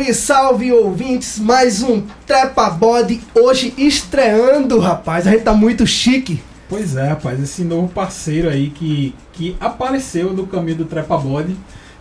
Salve, salve ouvintes! Mais um Trepa Body hoje estreando, rapaz. A gente tá muito chique. Pois é, rapaz, esse novo parceiro aí que, que apareceu no caminho do Trepa Body.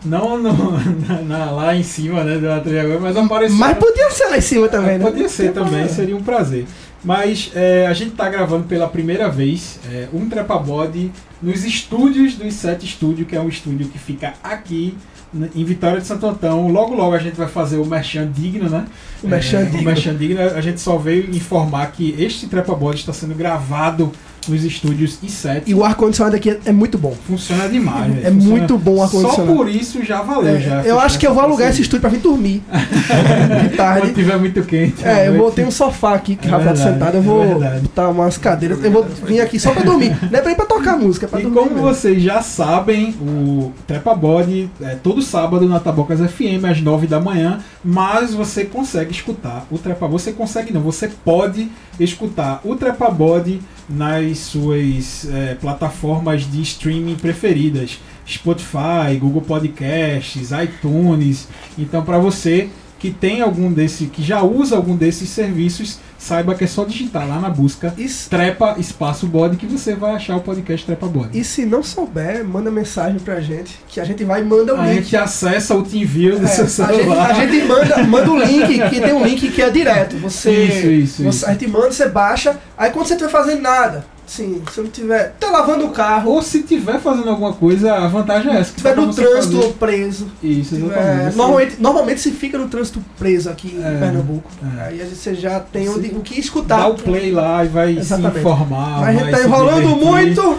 Não no, na, na- lá em cima, né, da agora, mas apareceu. Mas podia ser lá em cima também, né? Podia ser também, seria um prazer. Mas é, a gente tá gravando pela primeira vez é, um Trepa Body nos estúdios do Sete Studio, que é um estúdio que fica aqui em Vitória de Santo Antão. Logo, logo a gente vai fazer o Merchan Digno, né? O Merchan É, Digno. O Merchan Digno, a gente só veio informar que este Trepa Body está sendo gravado nos estúdios I7. E o ar-condicionado aqui é, é muito bom. Funciona demais. É Funciona- muito bom o Só ar-condicionado. por isso já valeu. É, já, eu acho que eu vou alugar esse estúdio. pra vir dormir. De Quando tarde. tiver muito quente. É, eu vou ter um sofá aqui que É Rafael tá sentado. Eu é vou botar umas cadeiras. Eu vou vir aqui só pra dormir. Não é pra ir pra tocar música, é pra E dormir. como mesmo. vocês já sabem, o Trepa Body é todo sábado na Tabocas FM às 9 da manhã, mas você consegue escutar o Trepa Você consegue não, você pode escutar o Trepa Body nas suas é, plataformas de streaming preferidas, Spotify, Google Podcasts, iTunes. Então para você que tem algum desse, que já usa algum desses serviços, saiba que é só digitar lá na busca se- Trepa Espaço Body que você vai achar o podcast Trepa Body. E se não souber, manda mensagem pra gente, que a gente vai e manda o A link. gente acessa o TeamViewer do É, seu a, gente, celular. a gente manda, manda o link, que tem um link que é direto. Você, Isso, isso, você- isso. A gente manda, você baixa. Aí quando você estiver fazendo nada, sim, se não tiver. Tá lavando o carro, Ou se tiver fazendo alguma coisa, a vantagem é essa. dá pra no trânsito fazer. ou preso. Isso, exatamente. Normalmente, normalmente se fica no trânsito preso aqui É, em Pernambuco. é. Aí você já tem Você onde, o que escutar. Dá o play lá e vai Exatamente. se informar. Mas a gente vai tá se enrolando muito.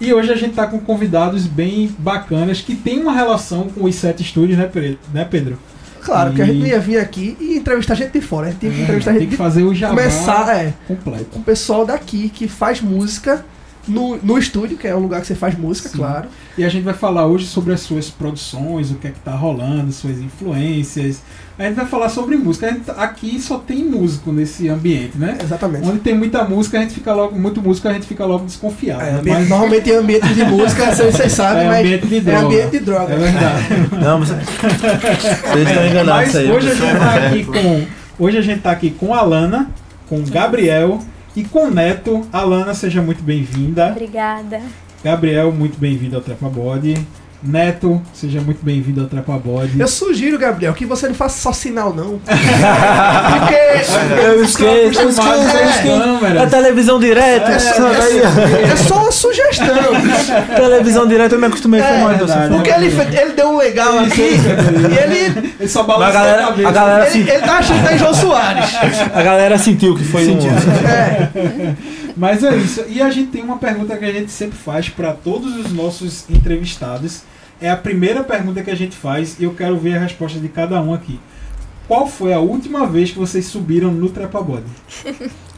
E hoje a gente tá com convidados bem bacanas que tem uma relação com os sete estúdios, né, Pedro? Claro, que a gente E- não ia vir aqui e entrevistar gente de fora. A gente tinha que É, entrevistar tem gente que de fazer o jabá começar, é. completo. com o pessoal daqui que faz música no, no estúdio, que é um lugar que você faz música, Sim. claro. E a gente vai falar hoje sobre as suas produções, o que é que tá rolando, suas influências. A gente vai falar sobre música. A gente- aqui só tem músico nesse ambiente, né? Exatamente. Onde tem muita música, a gente fica logo, muito músico, a gente fica logo desconfiado. É, né? ambiente- Mas Normalmente é ambiente de música, vocês vocês sabem, é mas ambiente de é droga. ambiente de droga. É verdade. Não, mas vocês estão enganados Mas isso aí. hoje a gente tá É, aqui com. Hoje a gente tá aqui com a Alana, com o Gabriel e com o Neto. Alana, seja muito bem-vinda. Obrigada. Gabriel, muito bem-vindo ao Trepa Body. Neto, seja muito bem-vindo ao Trepa Body. Eu sugiro, Gabriel, que você não faça só sinal, não. Porque Eu esqueço, eu esqueço, eu esqueço. É televisão direto, isso daí. é só uma sugestão. Televisão direto eu me acostumei com É, mais verdade. Porque ele, fe- ele deu um legal aqui e ele, Ele só Mas a galera, cabeça. a galera, ele, sen- ele tá achando que tá em João Soares. a galera sentiu que foi um. É, Mas é isso. E a gente tem uma pergunta que a gente sempre faz para todos os nossos entrevistados. É a primeira pergunta que a gente faz e eu quero ver a resposta de cada um aqui. Qual foi a última vez que vocês subiram no Trepa Body?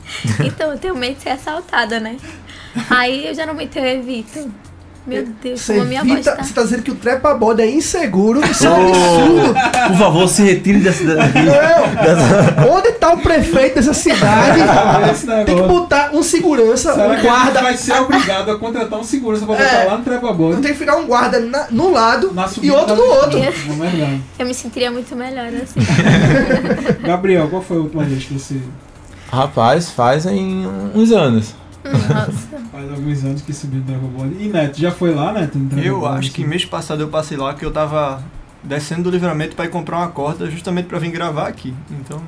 Então, eu tenho medo de ser assaltada, né? Aí eu geralmente eu evito. Meu Deus, você, como a minha voz tá. você tá dizendo que o trepa bode é inseguro. Isso é um absurdo. por favor, se retire dessa. Não. Onde tá o prefeito dessa cidade? Tem que botar um segurança, Será um que a gente guarda. vai ser obrigado a contratar um segurança para É. botar lá no Trepa Body? Tem que ficar um guarda na, num lado e outro da no outro. é verdade. Eu me sentiria muito melhor assim. Gabriel, qual foi a última vez que você Rapaz, fazem uns anos. Nossa. faz alguns anos que subiu Trepa Body? E Neto, já foi lá, Neto? Eu acho que mês passado eu passei lá que eu tava descendo do livramento pra ir comprar uma corda justamente pra vir gravar aqui. Então.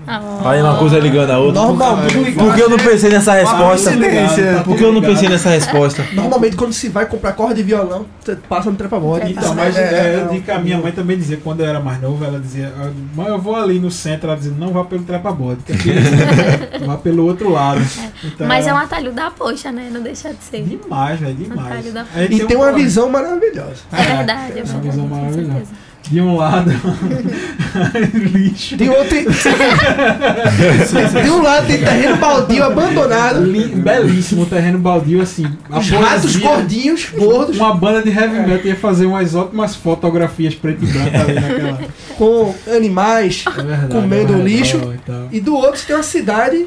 Aí uma coisa ligando a outra. Normalmente, Por que eu não pensei nessa resposta? coincidência. Tá Por que eu não pensei nessa resposta? normalmente quando se vai comprar corda de violão, você passa no trepa bode. Então, mas É, é, que a minha mãe também dizia, quando eu era mais novo, ela dizia, "Ah, mãe, eu vou ali no centro, ela dizia, não vá pelo trepa-bode, que aqui é- vá pelo outro lado. Então, Mas é um atalho da poxa, né? Não deixa de ser. Demais, velho, demais. Atalho da- A gente E tem uma um- visão maravilhosa. É verdade, é uma verdade. visão com maravilhosa. De um lado, lixo. De outro. de um lado tem terreno baldio abandonado. Belíssimo terreno baldio, assim. Os ratos gordinhos, gordos, Uma banda de heavy metal ia fazer umas ótimas fotografias preto e branco ali naquela. com animais. É verdade. Comendo redor lixo. e. E do outro tem uma cidade,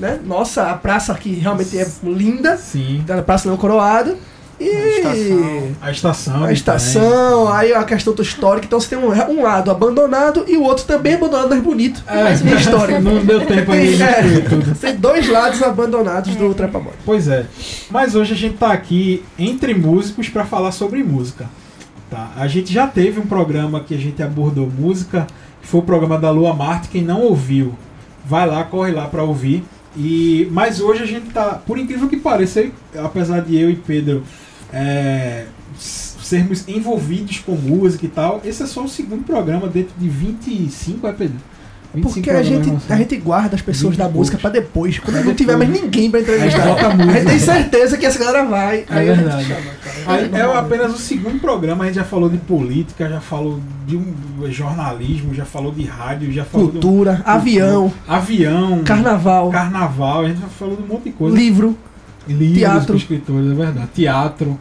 né? Nossa, a praça aqui realmente é linda. Sim. Da Praça Não Coroada. E estação. A estação. a estação, aí a questão do histórico. Então você tem um, um lado abandonado e o outro também abandonado, mas bonito. É, mas bem histórico. Não deu tempo aí de É, tem dois lados abandonados do Trepa Body. Pois é. Mas hoje a gente tá aqui entre músicos para falar sobre música. Tá? A gente já teve um programa que a gente abordou música, que foi o programa da Lua Marte. Quem não ouviu, vai lá, corre lá para ouvir. E mas hoje a gente tá, por incrível que pareça, apesar de eu e Pedro é, sermos envolvidos com música e tal, esse é só o segundo programa dentro de 25, é Pedro? 25 Porque a gente, a gente guarda as pessoas da música pra depois. Quando Pra não tiver mais ninguém pra entrevistar. Aí bota a A gente tem certeza que essa galera vai. É aí a gente verdade. chama. Aí é apenas o segundo programa, a gente já falou de política, já falou de um jornalismo, já falou de rádio, já falou Cultura, de avião, avião, carnaval, carnaval, a gente já falou de um monte de coisa. livro. Livros teatro. escritores, é verdade. Teatro.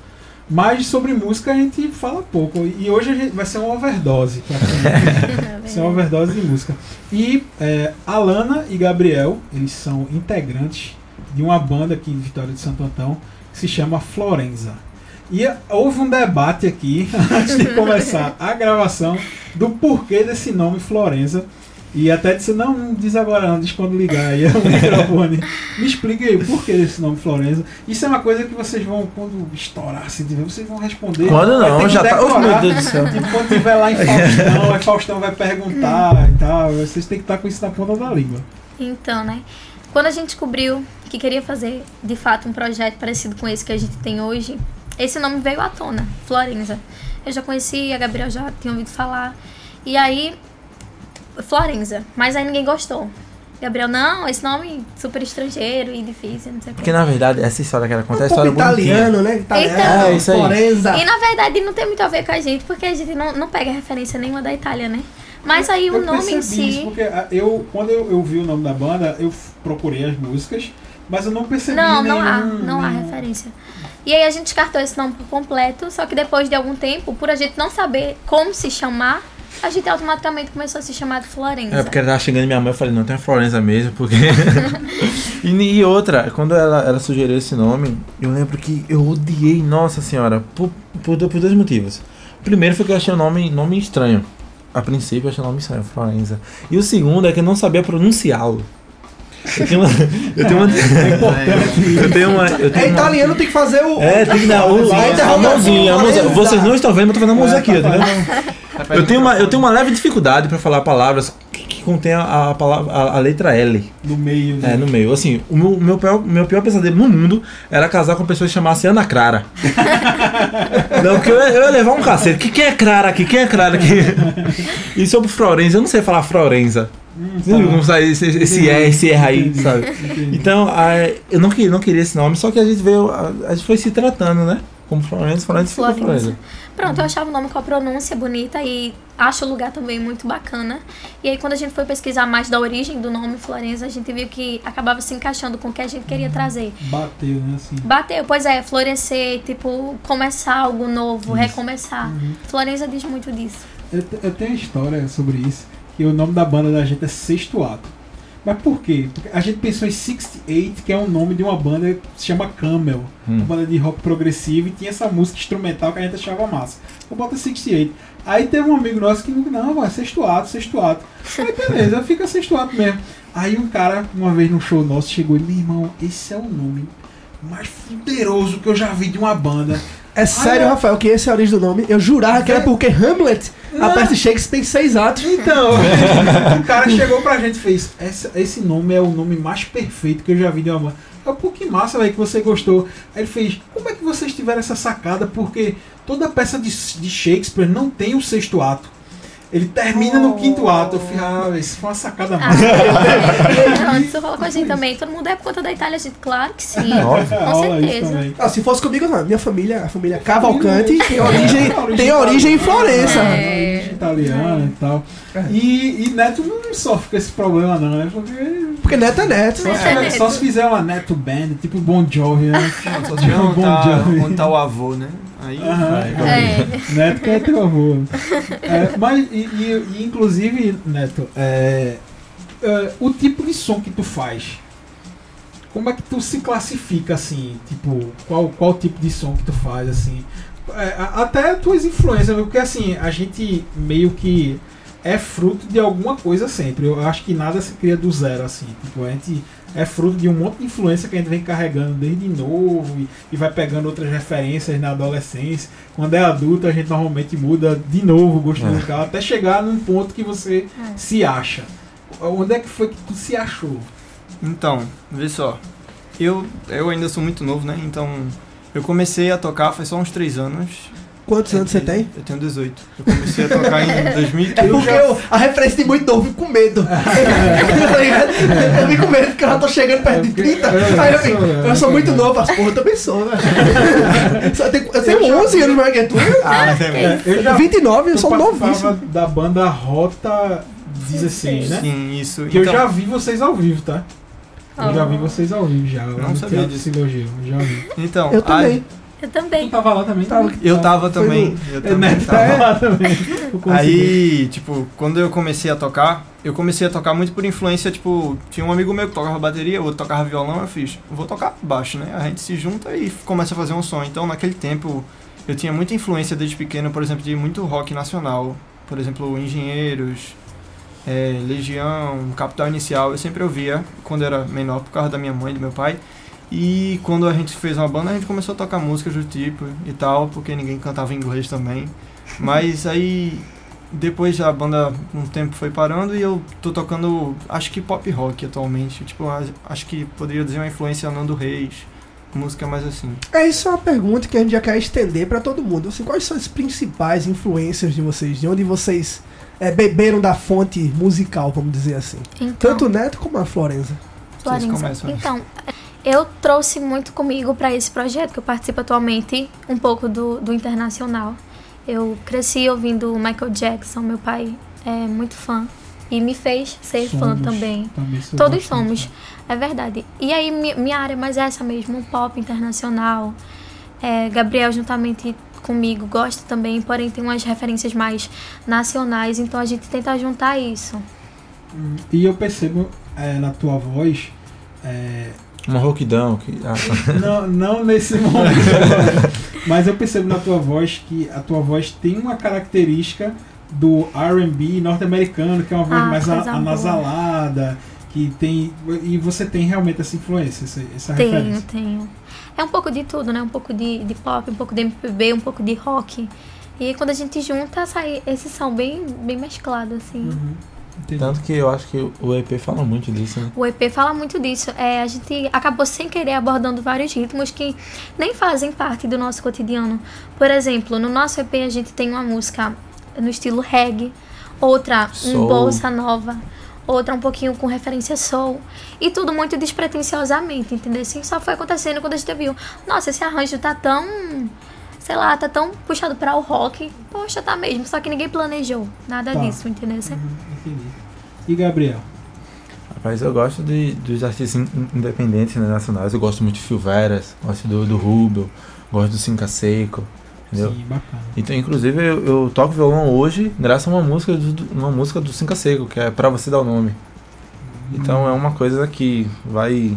Mas sobre música a gente fala pouco. E hoje a gente vai ser uma overdose. vai ser uma overdose de música. E é, Alana e Gabriel, eles são integrantes de uma banda aqui em Vitória de Santo Antão que se chama Florenza. E houve um debate aqui, antes de começar a gravação, do porquê desse nome Florenza. E até disse, não, não diz agora não, diz quando ligar aí o microfone. Me explique aí, por que desse nome Florenza? Isso é uma coisa que vocês vão, quando estourar, assim, tiver, vocês vão responder. Quando não, já tá. Oh, decorar. meu Deus do céu. Tipo, quando tiver lá em Faustão, aí Faustão vai perguntar e tal. Vocês têm que estar com isso na ponta da língua. Então, né? Quando a gente descobriu que queria fazer, de fato, um projeto parecido com esse que a gente tem hoje, esse nome veio à tona, Florenza. Eu já conhecia, a Gabriel já tinha ouvido falar. E aí, Florenza. Mas aí ninguém gostou. Gabriel, não, esse nome super estrangeiro e difícil, não sei o Porque na verdade, essa história que ela conta é Um a história pouco bonitinha. italiano, né? Italiano, Então. É, isso aí. Florenza. E na verdade não tem muito a ver com a gente, porque a gente não, não pega referência nenhuma da Itália, né? Mas aí o eu nome em percebi isso si. porque ah, eu, quando eu, eu vi o nome da banda, eu procurei as músicas, mas eu não percebi Não, nenhum... não há, não há referência. E aí a gente descartou esse nome por completo, só que depois de algum tempo, por a gente não saber como se chamar, a gente automaticamente começou a se chamar de Florenza. É, porque ela tava chegando em minha mãe, eu falei, não, tem a Florença mesmo, porque... e, e outra, quando ela, ela sugeriu esse nome, eu lembro que eu odiei, nossa senhora, por, por, por dois motivos. Primeiro foi que eu achei o nome, nome estranho. A princípio eu achei o nome estranho, Florença. E o segundo é que eu não sabia pronunciá-lo. Eu tenho uma... Eu tenho uma... É eu tenho uma... Eu tenho É uma- italiano, tem que fazer o. É, tem que dar o, Vai a mãozinha, a mãozinha. Florença. Vocês não estão vendo, mas eu tô fazendo a mãozinha aqui, vendo? Eu tenho, uma, eu tenho uma leve dificuldade pra falar palavras que, que contém a, a, palavra, a, a letra L No meio, né? é, no meio. Assim, o meu, meu, pior, meu pior pesadelo no mundo era casar com uma pessoa que chamasse Ana Clara. não, porque eu, ia- eu ia levar um cacete. Que quem é Clara aqui? Quem é Clara aqui? e sobre Florenza, eu não sei falar Florenza. Hum, viu como sai esse, esse E, esse R aí, sabe? Entendi. Então, a- eu não queria, não queria esse nome, só que a gente veio, a, a gente foi se tratando, né? Como Florença, Florença ficou Florença. Florença. Pronto, eu achava o nome com a pronúncia bonita e acho o lugar também muito bacana. E aí, quando a gente foi pesquisar mais da origem do nome Florença, a gente viu que acabava se encaixando com o que a gente queria trazer. Bateu, né? Assim. Bateu, pois é, florescer, tipo, começar algo novo, recomeçar. Uhum. Florença diz muito disso. Eu, eu tenho uma história sobre isso, que o nome da banda da gente é Sexto Ato. Mas por quê? Porque a gente pensou em 68, que é o nome de uma banda que se chama Camel. Hum. Uma banda de rock progressivo e tinha essa música instrumental que a gente achava massa. Eu boto 68. Aí teve um amigo nosso que não, vai, sexto ato, sexto ato. Aí beleza, fica sexto ato mesmo. Aí um cara, uma vez no show nosso, chegou e meu irmão, esse é o nome mais fuderoso que eu já vi de uma banda. É sério, Ah, Rafael, que esse é a origem do nome. Eu jurava que era porque Hamlet, a peça de Shakespeare, tem seis atos. Então, o cara chegou pra gente e fez: "Essa- Esse nome é o nome mais perfeito que eu já vi de uma banda. Eu, pô, que massa, velho, que você gostou. Aí ele fez: Como é que vocês tiveram essa sacada? Porque toda peça de, de Shakespeare não tem o sexto ato. Ele termina no quinto ato. Eu falei: Ah, isso foi uma sacada Ah. Pronto, isso rolou com a gente também. Todo mundo é por conta da Itália, gente, claro que sim. Óbvio. Com Rola isso certeza. Ah, se fosse comigo, não. Minha família, a família Cavalcante, tem origem, É, tem origem em Florença. É. Origem italiana e tal. É. E, e Neto não sofre com esse problema, não, né? Porque Porque neto é neto. só, É. se, fizer- só se fizer uma Neto Band, tipo Bon Jovi, né? Não, só se Bom tá, Jovi. onde tá o avô, né? Aí Aham. vai. É. Neto que é teu avô. É, mas, e, e- e, inclusive, Neto, é, é, o tipo de som que tu faz, como é que tu se classifica assim? Tipo, qual, qual tipo de som que tu faz assim? É, até tuas influências, porque assim, a gente meio que é fruto de alguma coisa sempre. Eu acho que nada se cria do zero assim. Tipo, a gente é fruto de um monte de influência que a gente vem carregando desde novo e, e vai pegando outras referências na adolescência. Quando é adulto, a gente normalmente muda de novo o gosto É. musical até chegar num ponto que você É. se acha. Onde é que foi que tu se achou? Então, vê só. Eu, eu ainda sou muito novo, né? Então, eu comecei a tocar faz só uns 3 anos. Quantos anos você tem? Eu tenho 18. Eu comecei a tocar em 2015. É porque eu, a referência de muito novo, eu fico com medo. Eu fico com medo porque eu já tô chegando perto de 30. Aí eu fico, eu sou muito novo, as porra, eu também sou, né? Só tenho- Eu tenho 11 anos mais que tu. Ah, tem É, eu já 29, eu sou novíssimo. da banda Rota 16, né? Sim, isso. Que eu Então, já vi vocês ao vivo, tá? Eu já vi Oh. vocês ao vivo já. Não sabia disso. Eu já vi. Então, Eu também. Eu Tu também. tava lá também? Tava. Eu tava Foi também. Eu É, também tava. tava lá também. Aí, tipo, quando eu comecei a tocar, eu comecei a tocar muito por influência, tipo, tinha um amigo meu que tocava bateria, o outro tocava violão, eu fiz, vou tocar baixo, né? A gente se junta e começa a fazer um som. Então, naquele tempo, eu tinha muita influência desde pequeno, por exemplo, de muito rock nacional. Por exemplo, Engenheiros, é, Legião, Capital Inicial, eu sempre ouvia quando era menor, por causa da minha mãe e do meu pai. E quando a gente fez uma banda, a gente começou a tocar músicas do tipo e tal, porque ninguém cantava em inglês também. Mas aí depois a banda um tempo foi parando e eu tô tocando acho que pop rock atualmente. Tipo, acho que poderia dizer uma influência Nando Reis, música mais assim. É isso é uma pergunta que a gente já quer estender pra todo mundo. Assim, quais são as principais influências de vocês? De onde vocês é, beberam da fonte musical, vamos dizer assim? Então, Tanto o Neto como a Florenza. Florença. começam. Então, eu trouxe muito comigo para esse projeto que eu participo atualmente, um pouco do, do internacional. Eu cresci ouvindo Michael Jackson, meu pai é muito fã e me fez ser fã Somos. também. Também sou Todos somos, é verdade. E aí, mi- minha área é mais essa mesmo, pop internacional. É, Gabriel, juntamente comigo, gosta também, porém tem umas referências mais nacionais, então a gente tenta juntar isso. Hum, E eu percebo é, na tua voz. é, Uma rouquidão. Que, ah, não, não nesse momento, mas eu percebo na tua voz que a tua voz tem uma característica do R&B norte-americano, que é uma voz Ah, mais a- anasalada, que tem e você tem realmente essa influência, essa, essa Tenho, referência. tenho. É um pouco de tudo, né? Um pouco de, de pop, um pouco de MPB, um pouco de rock. E quando a gente junta, sai esse som bem, bem mesclado, assim. Uhum, entendi. tanto que eu acho que o EP fala muito disso, né? O EP fala muito disso. É, a gente acabou sem querer abordando vários ritmos que nem fazem parte do nosso cotidiano. Por exemplo, no nosso EP a gente tem uma música no estilo reggae, outra um Soul. bolsa nova, outra um pouquinho com referência soul. E tudo muito despretensiosamente, entendeu? Assim, só foi acontecendo quando a gente viu. Nossa, esse arranjo tá tão. Sei lá, tá tão puxado para o rock. Poxa, tá mesmo. Só que ninguém planejou nada Tá. disso, entendeu? Uhum, entendi. E Gabriel? Rapaz, eu gosto de, dos artistas in- independentes né, nacionais. Eu gosto muito de Phil Veras, gosto do, do Rubel, gosto do Cinca Seco, entendeu? Sim, bacana. Então, inclusive, eu, eu toco violão hoje graças a uma música do, do- uma música do Cinca Seco, que é Pra Você Dar o Nome. Então é uma coisa que vai.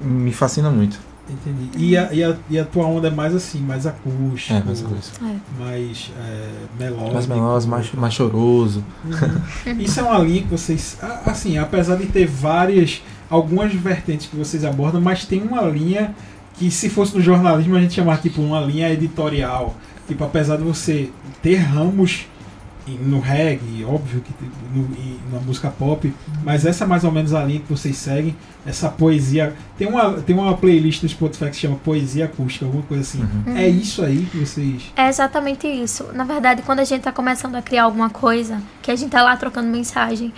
me fascina muito. Entendi. E a, e, a, e a tua onda é mais assim, mais acústico, É, mais coisa. é. mais é, melódico. Mais meloso, mais, mais choroso. Uhum. Isso é uma linha que vocês. Assim, apesar de ter várias. algumas vertentes que vocês abordam, mas tem uma linha que se fosse no jornalismo a gente chamar tipo uma linha editorial. Tipo, apesar de você ter ramos no reggae, óbvio que no, e na música pop, mas essa é mais ou menos a linha que vocês seguem, essa poesia. Tem uma, tem uma playlist no Spotify que se chama Poesia Acústica, alguma coisa assim. Uhum. É isso aí que vocês. É exatamente isso. Na verdade, quando a gente tá começando a criar alguma coisa, que a gente tá lá trocando mensagem,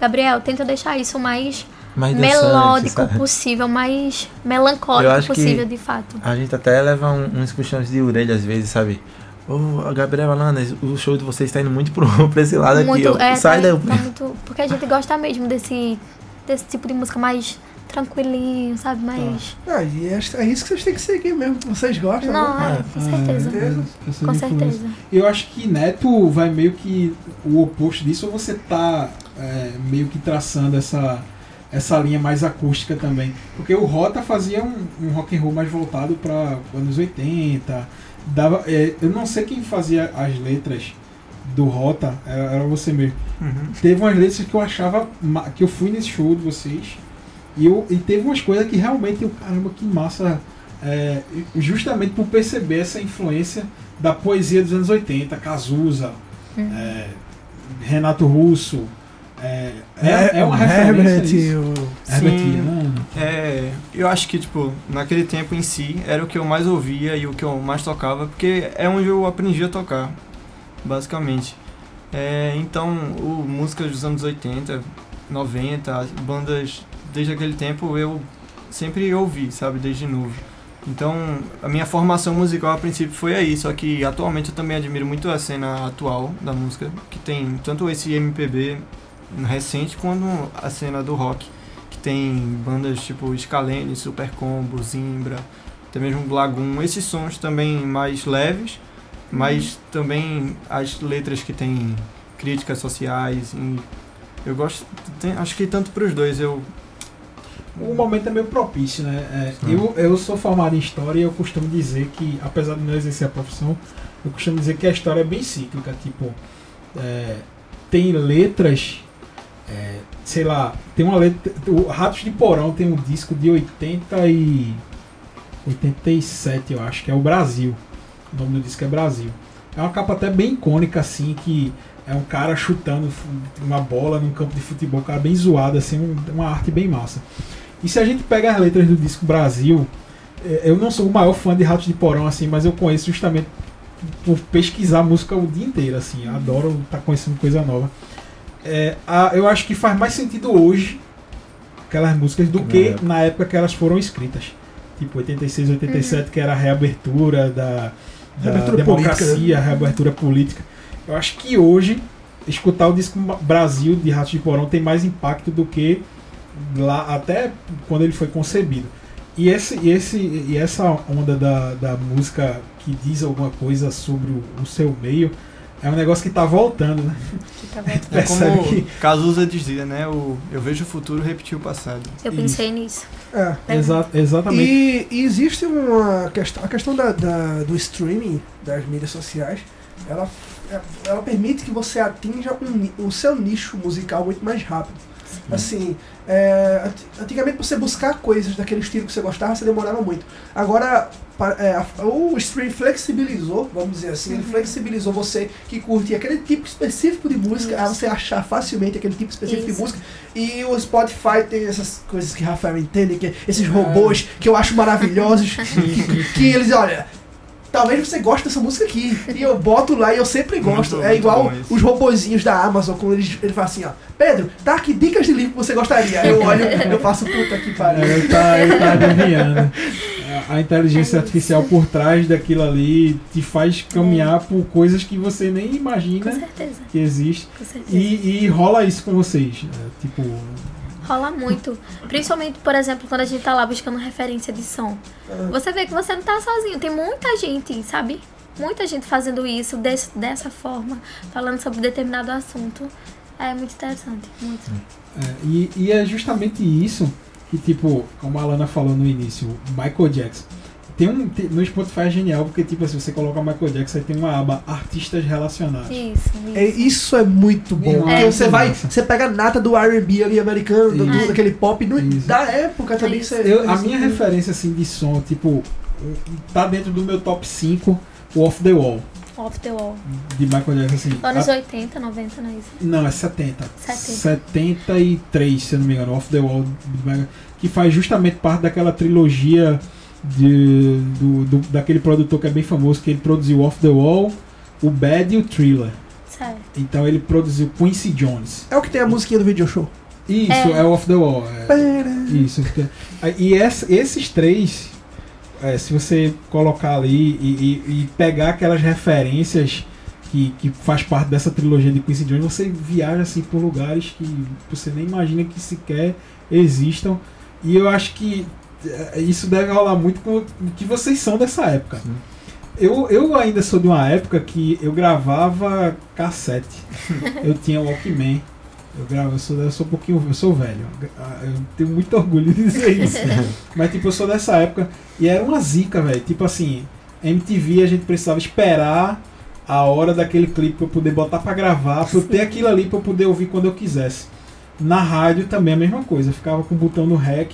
Gabriel, tenta deixar isso o mais Mais melódico sabe? possível, mais melancólico possível, de fato. A gente até leva um- uns puxões de orelha às vezes, sabe? Ô, Gabriel Alana, o show de vocês tá indo muito pro, pra esse lado aqui. muito, ó. é, Sai tá, daí. tá muito, porque a gente gosta mesmo desse desse tipo de música mais tranquilinho, sabe? Mais Ah, e é, é isso que vocês têm que seguir mesmo, que vocês gostam. não, né? é, com certeza. é, Com certeza. Eu acho que Neto vai meio que o oposto disso, ou você tá é, meio que traçando essa, essa linha mais acústica também. Porque o Rota fazia um, um rock and roll mais voltado para anos 80. Dava, é, eu não sei quem fazia as letras do Rota, era, era você mesmo. Uhum. Teve umas letras que eu achava que eu fui nesse show de vocês e, eu, e teve umas coisas que realmente eu, caramba, que massa. é, justamente por perceber essa influência da poesia dos anos 80, Cazuza, é, Renato Russo. É, é, é uma referência. isso. o- Herbert Sim. Viana. É, eu acho que, tipo, naquele tempo em si, era o que eu mais ouvia e o que eu mais tocava, porque é onde eu aprendi a tocar, basicamente. É, então, o, músicas dos anos 80, 90, as bandas desde aquele tempo eu sempre ouvi, sabe, desde novo. Então, a minha formação musical a princípio foi aí, só que atualmente eu também admiro muito a cena atual da música, que tem tanto esse MPB recente quanto a cena do rock que tem bandas tipo Scalene, Super Combo, Zimbra, até mesmo Lagoon, esses sons também mais leves, mas também as letras que tem críticas sociais, e eu gosto, tem- acho que tanto para os dois, eu O momento é meio propício, né? É, eu, eu sou formado em história e eu costumo dizer que, apesar de não exercer a profissão, eu costumo dizer que a história é bem cíclica. Tipo, é, tem letras, é, sei lá, tem uma letra. O Ratos de Porão tem um disco de 80 e. 87, eu acho, que é o Brasil. O nome do disco é Brasil. É uma capa até bem icônica, assim, que é um cara chutando uma bola num campo de futebol, um cara bem zoado, assim, um- uma arte bem massa. E se a gente pega as letras do disco Brasil, eh, eu não sou o maior fã de Ratos de Porão, assim, mas eu conheço justamente por pesquisar música o dia inteiro, assim, adoro estar conhecendo coisa nova. É, a- eu acho que faz mais sentido hoje aquelas músicas do Na que época. na época que elas foram escritas. Tipo 86, 87, que era a reabertura da, da Reabertura democracia, política, né? reabertura política. Eu acho que hoje escutar o disco Brasil de Ratos de Porão tem mais impacto do que lá até quando ele foi concebido. E, esse, e, esse, e essa onda da, da música que diz alguma coisa sobre o, o seu meio é um negócio que tá voltando, né? Que tá bom. é Percebe como que- Cazuza dizia, né, o eu vejo o futuro repetir o passado. Eu pensei nisso. É. Exa exatamente. E, e existe uma questão, a questão da, da- do streaming das mídias sociais, ela, ela permite que você atinja um o seu nicho musical muito mais rápido. Assim, é, ant- antigamente pra você buscar coisas daquele estilo que você gostava, você demorava muito. Agora, é, a- o stream flexibilizou, vamos dizer assim, ele flexibilizou você que curte aquele tipo específico de música, a Isso. você achar facilmente aquele tipo específico de Isso. música. E o Spotify tem essas coisas que Rafael entende, que esses robôs que eu acho maravilhosos, que, que eles, olha, talvez você goste dessa música aqui. E eu boto lá e eu sempre gosto. Muito- é muito igual os robozinhos da Amazon, quando eles, ele fala assim, ó, Pedro, tá aqui dicas de livro que você gostaria. Eu olho, eu faço puta que pariu. É, ele tá, ele tá adivinhando. A- inteligência artificial por trás daquilo ali te faz caminhar por coisas que você nem Com imagina certeza. que existe. Com certeza. E, e rola isso com vocês. é, tipo, Rola muito. Principalmente, por exemplo, quando a gente tá lá buscando referência de som. Você vê que você não tá sozinho. Tem muita gente, sabe? Muita gente fazendo isso desse, dessa forma, falando sobre determinado assunto. É muito interessante. Muito. é, e, e é justamente isso que, tipo, como a Alana falou no início, o Michael Jackson. Tem um, tem- no Spotify é genial, porque, tipo, se você coloca Michael Jackson, aí tem uma aba artistas relacionados. Isso, É, isso. isso é muito bom. É. Porque você vai, Massa. você pega a nata do R&B ali americano, do, do- daquele pop do- Isso. da época também. Isso. Você, Eu, a minha referência assim de som, tipo, tá dentro do meu top 5, o Off the Wall, Off the wall. de Michael Jackson, assim. Anos A- 80, 90, não é isso? não, é 70. 70. 73, se eu não me engano, Off the Wall, que faz justamente parte daquela trilogia de, do, do- daquele produtor que é bem famoso, que ele produziu Off the Wall, o Bad e o Thriller. Certo. Então ele produziu Quincy Jones. É o que tem a musiquinha do video show. Isso, É. é, o Off the Wall. é- Isso. E ess- esses três, é, se você colocar ali e, e- e pegar aquelas referências que, que faz parte dessa trilogia de Quincy Jones, você viaja assim por lugares que você nem imagina que sequer existam. E eu acho que é, isso deve rolar muito com o que vocês são dessa época. Sim. Eu, eu ainda sou de uma época que eu gravava cassete. eu tinha Walkman. Eu gravo, eu sou, eu sou um pouquinho, eu sou velho. Eu tenho muito orgulho de dizer isso. Mas tipo, eu sou dessa época e era uma zica, velho. Tipo assim, MTV a gente precisava esperar a hora daquele clipe pra eu poder botar pra gravar, pra eu ter aquilo ali pra eu poder ouvir quando eu quisesse. Na rádio também a mesma coisa, eu ficava com o botão no REC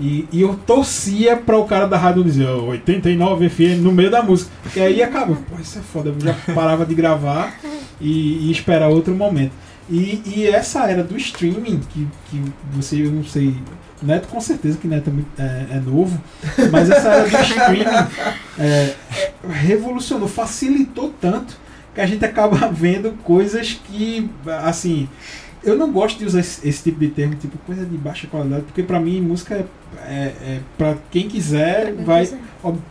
e, e eu torcia pra o cara da rádio dizer "Ó, 89 FM no meio da música. E aí acaba, pô, isso é foda, eu já parava de gravar e, e esperar outro momento. E, e essa era do streaming, que, que você, eu não sei, Neto com certeza que Neto é, é- é novo, mas essa era do streaming é, revolucionou, facilitou tanto que a gente acaba vendo coisas que, assim, eu não gosto de usar esse, esse tipo de termo, tipo coisa de baixa qualidade, porque pra mim música é, é, é para quem quiser vai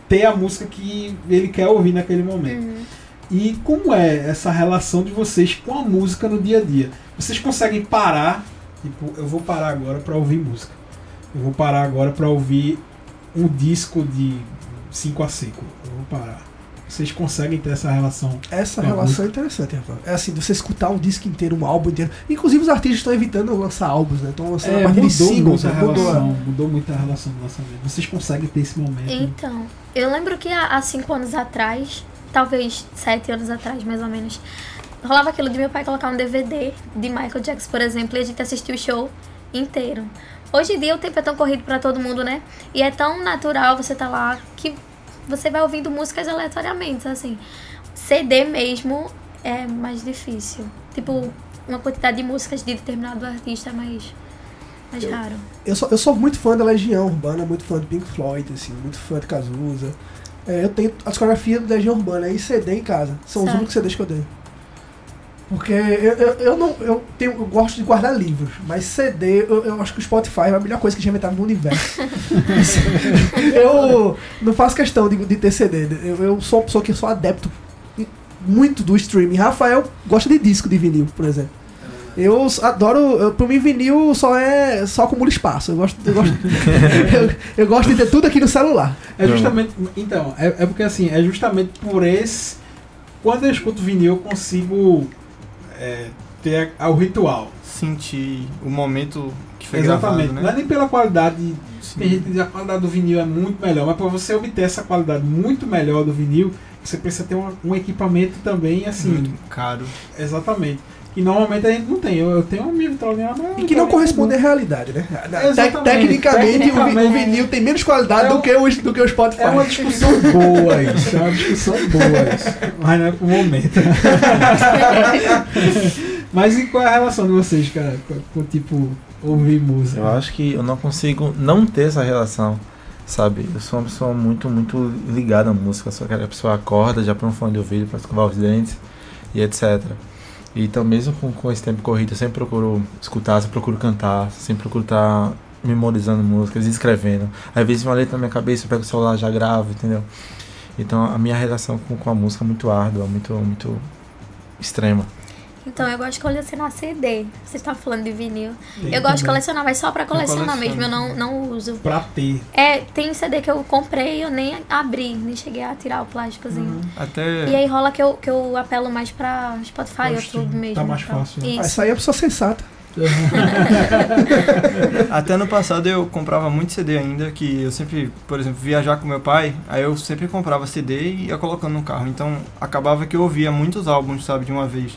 ter a música que ele quer ouvir naquele momento. Uhum. E como é essa relação de vocês com a música no dia a dia? Vocês conseguem parar, tipo, eu vou parar agora pra ouvir música. Eu vou parar agora pra ouvir um disco de 5 a 5. Eu vou parar. Vocês conseguem ter essa relação? Essa relação é interessante, Rafael. É assim, você escutar um disco inteiro, um álbum inteiro. Inclusive os artistas estão evitando lançar álbuns, né? Estão lançando a partir de singles, muito a né? Mudou a- relação, mudou muito a relação do lançamento. Vocês conseguem ter esse momento? Então, eu lembro que há há cinco anos atrás, talvez sete anos atrás, mais ou menos, rolava aquilo de meu pai colocar um DVD de Michael Jackson, por exemplo, e a gente assistia o show inteiro. Hoje em dia o tempo é tão corrido pra todo mundo, né? E é tão natural você tá lá que você vai ouvindo músicas aleatoriamente, assim. CD mesmo é mais difícil. Tipo, uma quantidade de músicas de determinado artista é mais, mais Eu- raro. Eu sou, eu sou muito fã da Legião Urbana, muito fã de Pink Floyd, assim, muito fã de Cazuza. É, eu tenho a discografia da Legião Urbana e CD em casa. São os Certo. únicos CDs que eu tenho. Porque eu, eu, eu não. Eu, tenho, eu gosto de guardar livros, mas CD, eu, eu acho que o Spotify é a melhor coisa que já inventaram no universo. eu não faço questão de, de ter CD. Eu, eu sou uma pessoa que sou adepto muito do streaming. Rafael gosta de disco de vinil, por exemplo. Eu adoro. Eu, pra mim, vinil só é. só acumula espaço. Eu gosto, eu, gosto, eu, eu gosto de ter tudo aqui no celular. É justamente. Então, é, é porque assim, é justamente por esse. Quando eu escuto vinil, eu consigo é, ter o ritual. Sentir o momento que foi Exatamente. gravado, Não é né? nem pela qualidade. Sim. Tem gente que a qualidade do vinil é muito melhor, mas para você obter essa qualidade muito melhor do vinil, você precisa ter um, um equipamento também, assim. Muito caro. Exatamente. E normalmente a gente não tem. Eu, eu tenho uma minha vitrolinha lá, mas E que não corresponde à realidade, né? Exatamente. Tec- tecnicamente, o vi- o, Tecnicamente. vinil tem menos qualidade É do, um- que o, do que o Spotify. É uma discussão boa isso, é uma discussão boa isso. Mas não é pro momento. Mas e qual é a relação de vocês, cara, com, com, tipo, ouvir música? Eu acho que eu não consigo não ter essa relação, sabe? Eu sou uma pessoa muito, muito ligada à música. Eu sou aquela pessoa que acorda, já põe um fone de ouvido para escovar os dentes e etc. Então, mesmo com, com esse tempo corrido, eu sempre procuro escutar, sempre procuro cantar, sempre procuro estar memorizando músicas, escrevendo. Às vezes, uma letra na minha cabeça, eu pego o celular, já gravo, entendeu? Então, a minha relação com, com a música é muito árdua, muito, muito extrema. Então, eu gosto de colecionar CD. Você está falando de vinil. Tem eu gosto de também. colecionar, mas só pra colecionar mesmo, eu não, não uso. Pra ter. É, tem CD que eu comprei e eu nem abri, nem cheguei a tirar o plásticozinho. Até. E aí rola que eu, que eu apelo mais pra Spotify tudo mesmo. Tá mais então. fácil, né? Isso. Isso aí é pessoa sensata. Até no passado eu comprava muito CD ainda, que eu sempre, por exemplo, viajar com meu pai, aí eu sempre comprava CD e ia colocando no carro. Então acabava que eu ouvia muitos álbuns, sabe, de uma vez.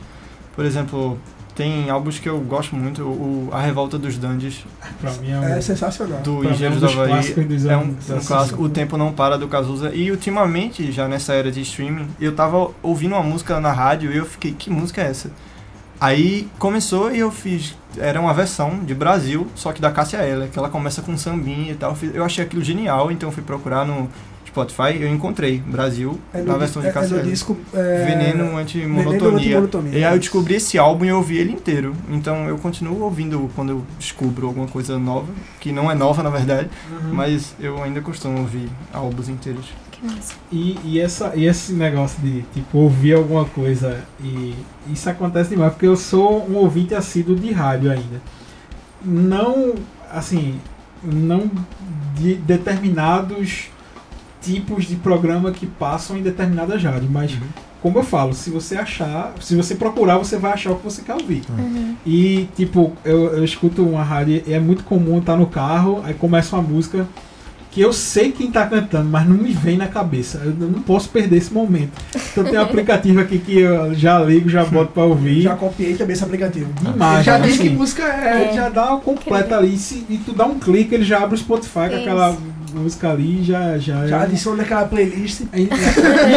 Por exemplo, tem álbuns que eu gosto muito, o, A Revolta dos Dandies, Pra mim é um, É sensacional. do pra mim é um Engenheiros do dos Havaí. É um, um clássico, O Tempo Não Para, do Cazuza. E ultimamente, já nessa era de streaming, eu tava ouvindo uma música na rádio e eu fiquei, que música é essa? Aí começou e eu fiz. Era uma versão de Brasil, só que da Cássia Eller, que ela começa com sambinha e tal. Eu achei aquilo genial, então eu fui procurar no Spotify eu encontrei Brasil É na versão de é, é disco. É, Veneno Antimonotonia. Antimonotonia. E aí eu descobri esse álbum e eu ouvi ele inteiro. Então eu continuo ouvindo quando eu descubro alguma coisa nova, que não é nova na verdade, Uhum. mas eu ainda costumo ouvir álbuns inteiros. Que massa. E, e, essa, e esse negócio de tipo, ouvir alguma coisa e isso acontece demais, porque eu sou um ouvinte assíduo de rádio ainda. Não, assim, não de determinados tipos de programa que passam em determinadas rádios, mas como eu falo, se você achar, se você procurar, você vai achar o que você quer ouvir. E, tipo, eu, eu escuto uma rádio e é muito comum estar no carro, aí começa uma música que eu sei quem tá cantando, mas não me vem na cabeça. Eu não posso perder esse momento. Então tem um aplicativo aqui que eu já ligo, já boto pra ouvir. Já copiei também esse aplicativo. Demais, já né? diz que Assim, música Ele é. já dá o completo ali. E, se, e tu dá um clique, ele já abre o Spotify com Isso. aquela música ali já. Já, Já é- adiciona naquela playlist.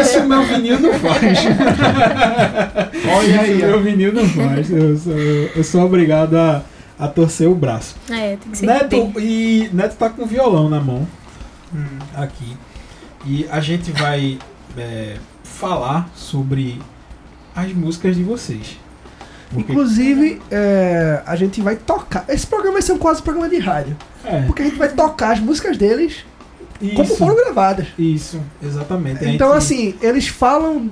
Isso o meu vinil não faz. Olha aí, Isso meu vinil não faz. Eu sou, eu sou obrigado a, a torcer o braço. É, tem que ser. Neto, e Neto tá com violão na mão Hum. aqui. E a gente vai é, falar sobre as músicas de vocês. Porque- Inclusive, é, a gente vai tocar. Esse programa vai ser um quase programa de rádio. é, Porque a gente vai tocar as músicas deles como isso, foram gravadas. isso, exatamente. A Então, gente- assim, eles falam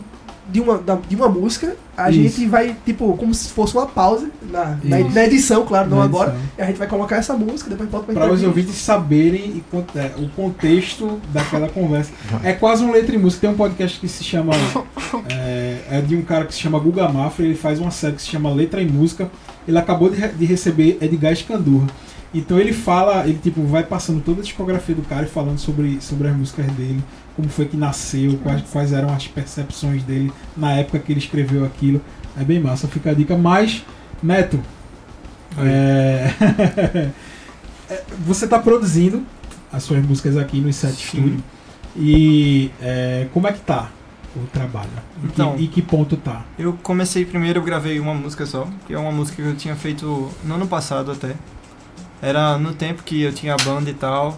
de uma, da- de uma música, a Isso. gente vai, tipo, como se fosse uma pausa na, na, na edição, claro, não Na agora. edição. E a gente vai colocar essa música, depois volta pra Para os ouvintes saberem é, o contexto daquela conversa. É quase um letra e música. Tem um podcast que se chama. É, é de um cara que se chama Guga Mafra. Ele faz uma série que se chama Letra e Música. Ele acabou de, re- de receber Edgar Escandurra. Então ele fala, ele tipo vai passando toda a discografia do cara e falando sobre, sobre as músicas dele, como foi que nasceu, quais, quais eram as percepções dele na época que ele escreveu aquilo. É bem massa, fica a dica. Mas, Neto, é, é, você está produzindo as suas músicas aqui no Set. Studio. E é, como é que tá o trabalho? E, Então- que, e que ponto tá? Eu comecei primeiro, eu gravei uma música só, que é uma música que eu tinha feito no ano passado até. Era no tempo que eu tinha a banda e tal.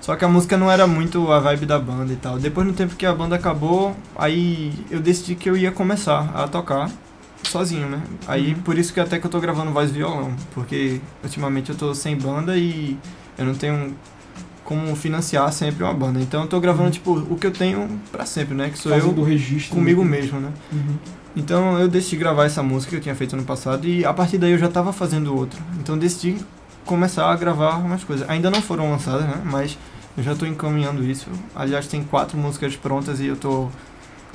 Só que a música não era muito a vibe da banda e tal. Depois no tempo que a banda acabou, aí eu decidi que eu ia começar a tocar sozinho, né? Aí por isso que até que eu tô gravando voz e violão, porque ultimamente eu tô sem banda e eu não tenho como financiar sempre uma banda. Então eu tô gravando tipo o que eu tenho pra sempre, né? Que sou Fazendo eu registro comigo do- mesmo, né? Uhum. Então eu decidi gravar essa música que eu tinha feito no passado e a partir daí eu já estava fazendo outro. Então eu decidi começar a gravar umas coisas. Ainda não foram lançadas, né? Mas eu já estou encaminhando isso. Aliás, tem quatro músicas prontas e eu tô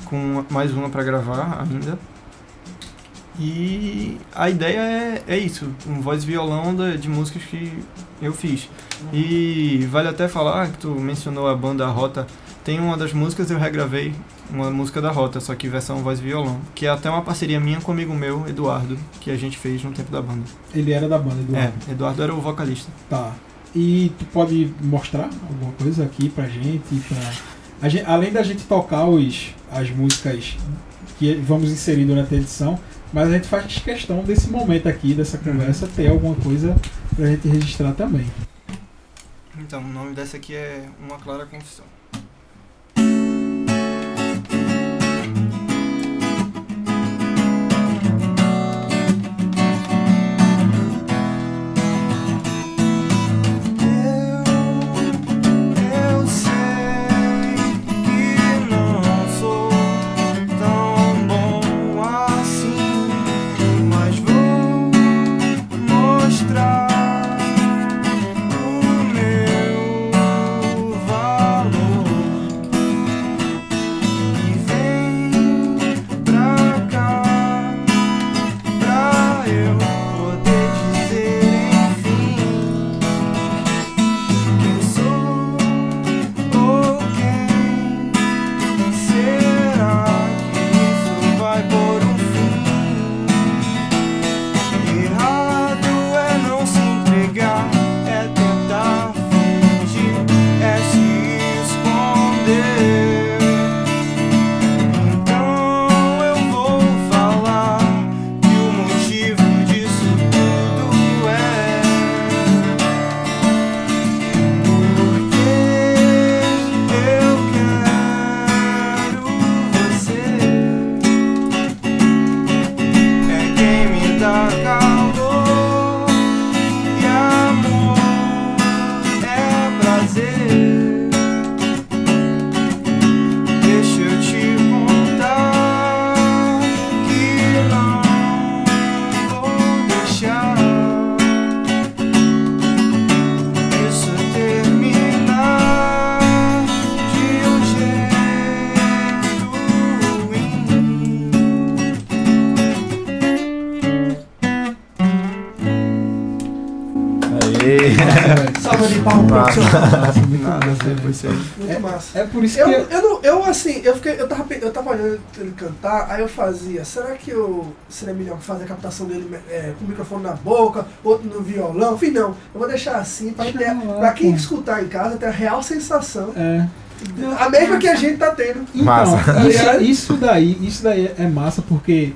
com mais uma para gravar ainda. E a ideia é, é isso, um voz e violão da- de músicas que eu fiz. E vale até falar que tu mencionou a banda Rota. Tem uma das músicas eu regravei, uma música da Rota, só que versão voz e violão. Que é até uma parceria minha com um amigo meu, Eduardo, que a gente fez no tempo da banda. Ele era da banda, Eduardo. É, Eduardo era o vocalista. Tá. E tu pode mostrar alguma coisa aqui pra gente? Pra... Gente- além da gente tocar os, as músicas que vamos inserir durante a edição, mas a gente faz questão desse momento aqui, dessa conversa, ter alguma coisa pra gente registrar também. Então, o nome dessa aqui é Uma Clara Confissão. Você... Muito massa. É por isso Eu, que. eu, não, eu assim, eu fiquei, eu tava, eu tava olhando ele cantar, aí eu fazia, será que eu seria melhor fazer a captação dele é, com o microfone na boca, outro no violão? Enfim, não, eu vou deixar assim pra, ter, pra quem escutar em casa ter a real sensação, É. a mesma que a gente tá tendo. Então, Massa. Isso, isso daí, isso daí é massa porque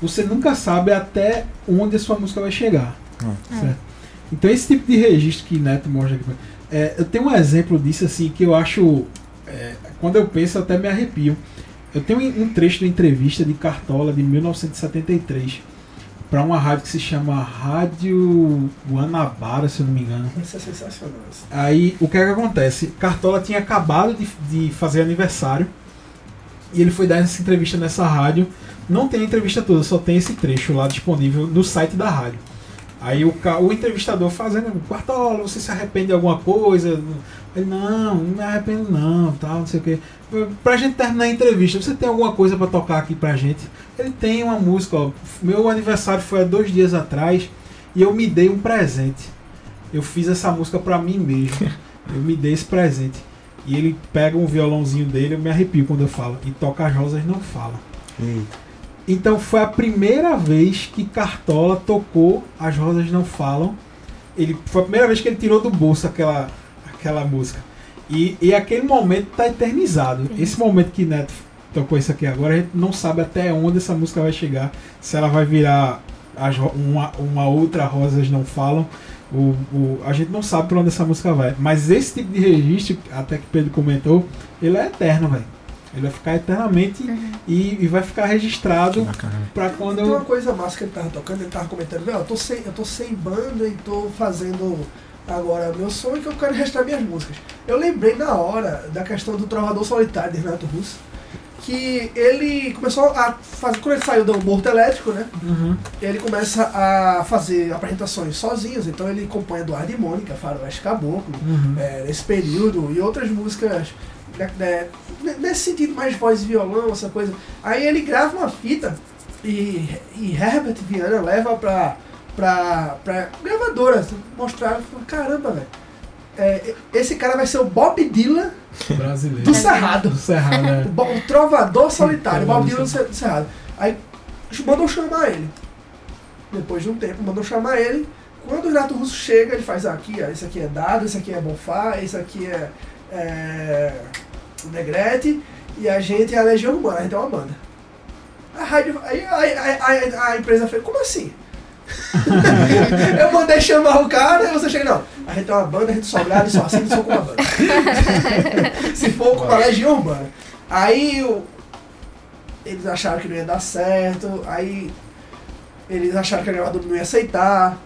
você nunca sabe até onde a sua música vai chegar. É. Certo? Então esse tipo de registro que Neto mostra aqui. É, eu tenho um exemplo disso assim que eu acho. é, quando eu penso, eu até me arrepio. Eu tenho um trecho da entrevista de Cartola de 1973 para uma rádio que se chama Rádio Guanabara, se eu não me engano. Isso é sensacional. Aí o que é que acontece? Cartola tinha acabado de, de fazer aniversário e ele foi dar essa entrevista nessa rádio. Não tem a entrevista toda, só tem esse trecho lá disponível no site da rádio. Aí o, o entrevistador fazendo, Cartola, você se arrepende de alguma coisa? Ele, não, não me arrependo não, tal, não sei o quê. Pra gente terminar a entrevista, você tem alguma coisa pra tocar aqui pra gente? Ele tem uma música, ó. Meu aniversário foi há dois dias atrás e eu me dei um presente. Eu fiz essa música pra mim mesmo. Eu me dei esse presente. E ele pega um violãozinho dele, eu me arrepio quando eu falo. E toca as rosas não fala. Então foi a primeira vez que Cartola tocou As Rosas Não Falam. Ele, foi a primeira vez que ele tirou do bolso aquela, aquela música. E, e aquele momento tá eternizado. Esse momento que Neto tocou isso aqui agora, a gente não sabe até onde essa música vai chegar. Se ela vai virar as, uma, uma outra Rosas Não Falam. O, o, a gente não sabe pra onde essa música vai. Mas esse tipo de registro, até que Pedro comentou, ele é eterno, velho. Ele vai ficar eternamente e, e vai ficar registrado pra quando Tem uma eu. coisa massa que ele tava tocando, ele tava comentando, "Meu, eu tô sem, eu tô sem banda e tô fazendo agora meu sonho que eu quero registrar minhas músicas. Eu lembrei na hora da questão do Trovador Solitário de Renato Russo, que ele começou a fazer, quando ele saiu do Morto Elétrico, né? Uhum. Ele começa a fazer apresentações sozinhos, então ele acompanha Eduardo e Mônica, Faroeste Caboclo, Uhum. é, nesse período e outras músicas né, né, nesse sentido mais voz e violão, essa coisa. Aí ele grava uma fita e, e Herbert Viana leva pra, pra, pra gravadora mostrar, fala, caramba, velho. é, esse cara vai ser o Bob Dylan Brasileiro. do Cerrado. Do Cerrado, O, é. Bo- o Trovador Solitário, o Bob Dylan do Cer- do Cerrado. Aí mandou chamar ele. Depois de um tempo, mandou chamar ele. Quando o Renato Russo chega, ele faz ah, aqui, ó, esse aqui é Dado, esse aqui é Bonfá, esse aqui é, é Negrete, e a gente é a Legião Urbana, a gente é uma banda. A, rádio, aí, aí- aí- aí- a empresa fez, como assim? eu mandei chamar o cara e você chega, não, a gente é uma banda, a gente só grava só assina, só com uma banda. Se for com a Legião Urbana. Aí o- eles acharam que não ia dar certo, aí eles acharam que a gravadora não ia aceitar.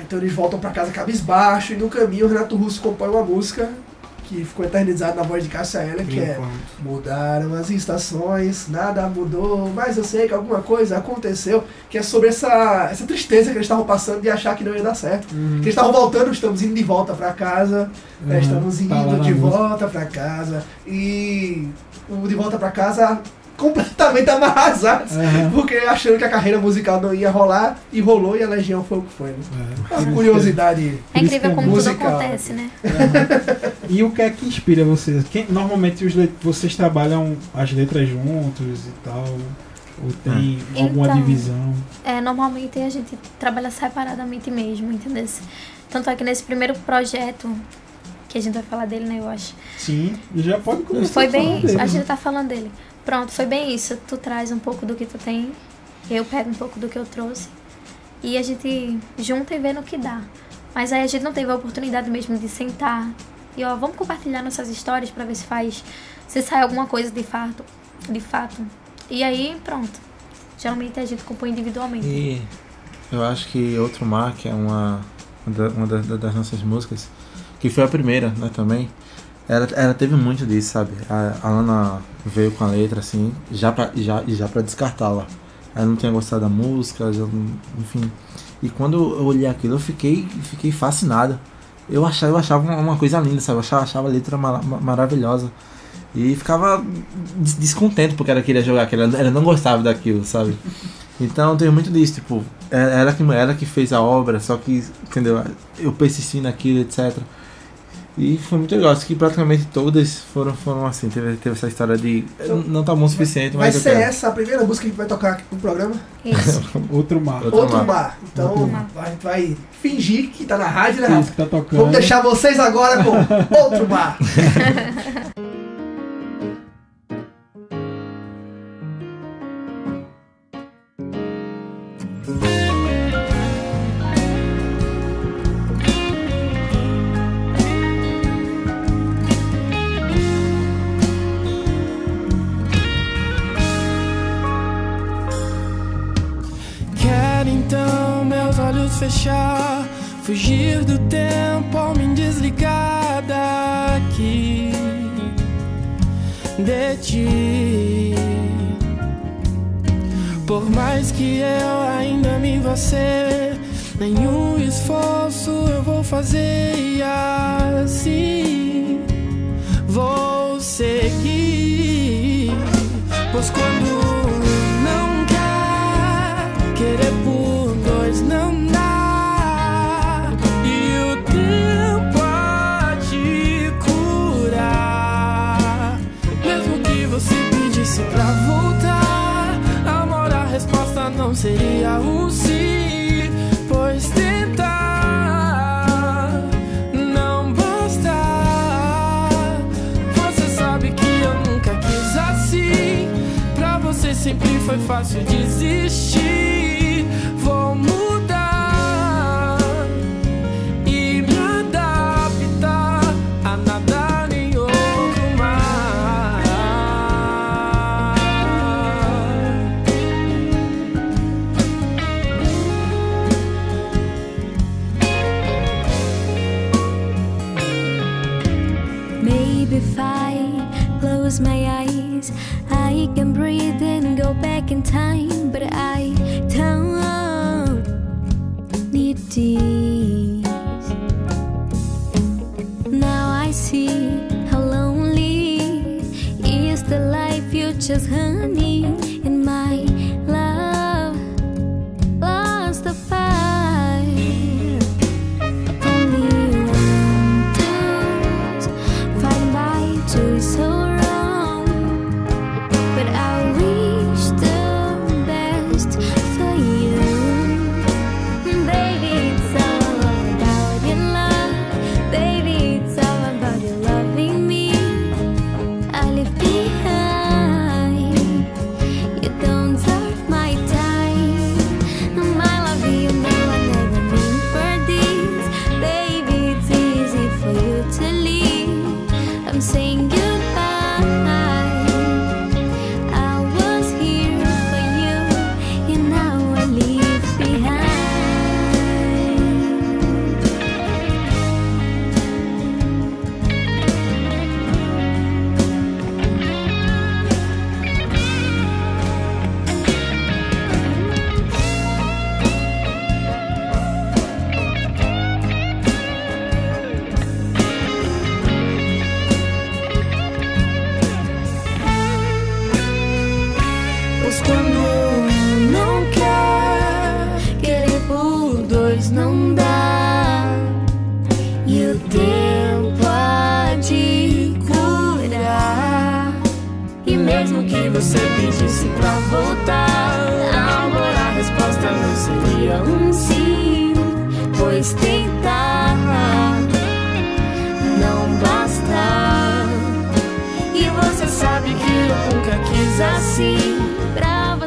Então eles voltam pra casa cabisbaixo e no caminho o Renato Russo compõe uma música que ficou eternizada na voz de Cássia Eller, que é Mudaram as estações, nada mudou, mas eu sei que alguma coisa aconteceu, que é sobre essa, essa tristeza que eles estavam passando de achar que não ia dar certo. Que eles estavam voltando, estamos indo de volta pra casa, né, Uhum. estamos indo Tá lá na de volta pra casa, e o de volta pra casa completamente amarrasados, Aham. porque achando que a carreira musical não ia rolar, e rolou, e a Legião foi o que foi. Né? É. Uma curiosidade. É incrível é como musical. tudo acontece, né? E o que é que inspira vocês? Quem, normalmente os vocês trabalham as letras juntos e tal? Ou tem alguma Então, divisão? É, normalmente a gente trabalha separadamente mesmo, entendeu? Tanto é que nesse primeiro projeto, que a gente vai falar dele, né, eu acho. Sim, já pode começar Foi a falar bem. dele, A gente né? tá falando dele. Pronto, foi bem isso. Tu traz um pouco do que tu tem, eu pego um pouco do que eu trouxe. E a gente junta e vê no que dá. Mas aí a gente não teve a oportunidade mesmo de sentar e ó, vamos compartilhar nossas histórias pra ver se faz. Se sai alguma coisa de fato. De fato. E aí, pronto. Geralmente a gente compõe individualmente. E eu acho que Outro Mar, que é uma, uma da- uma da- das nossas músicas, que foi a primeira, né, também, ela, ela teve muito disso, sabe? A, a Ana veio com a letra, assim, já pra, já, já pra descartá-la. Ela não tinha gostado da música, já enfim. E quando eu olhei aquilo, eu fiquei, fiquei fascinado. Eu achava, eu achava uma, coisa linda, sabe? Eu achava, achava a letra ma- ma- maravilhosa. E ficava des- descontente porque ela queria jogar aquilo, ela ela não gostava daquilo, sabe? Então tem muito disso, tipo, é- ela que, ela que fez a obra, só que, entendeu? Eu persisti naquilo, etc. E foi muito legal. Acho que praticamente todas foram, foram assim. Teve, teve essa história de. Então, não tá bom o suficiente, Vai mas. eu ser quero. essa a primeira música que a gente vai tocar aqui no programa? Isso. Outro mar. Outro Outro mar. mar. Então Outro mar. a gente vai fingir que tá na rádio, né, Isso que tá tocando. Vamos deixar vocês agora com outro mar. fugir do tempo ao me desligar daqui de ti. Por mais que eu ainda me você, nenhum esforço eu vou fazer e assim vou seguir. Pois quando não seria um sim, pois tentar não basta. Você sabe que eu nunca quis assim. Pra você sempre foi fácil desistir. Vou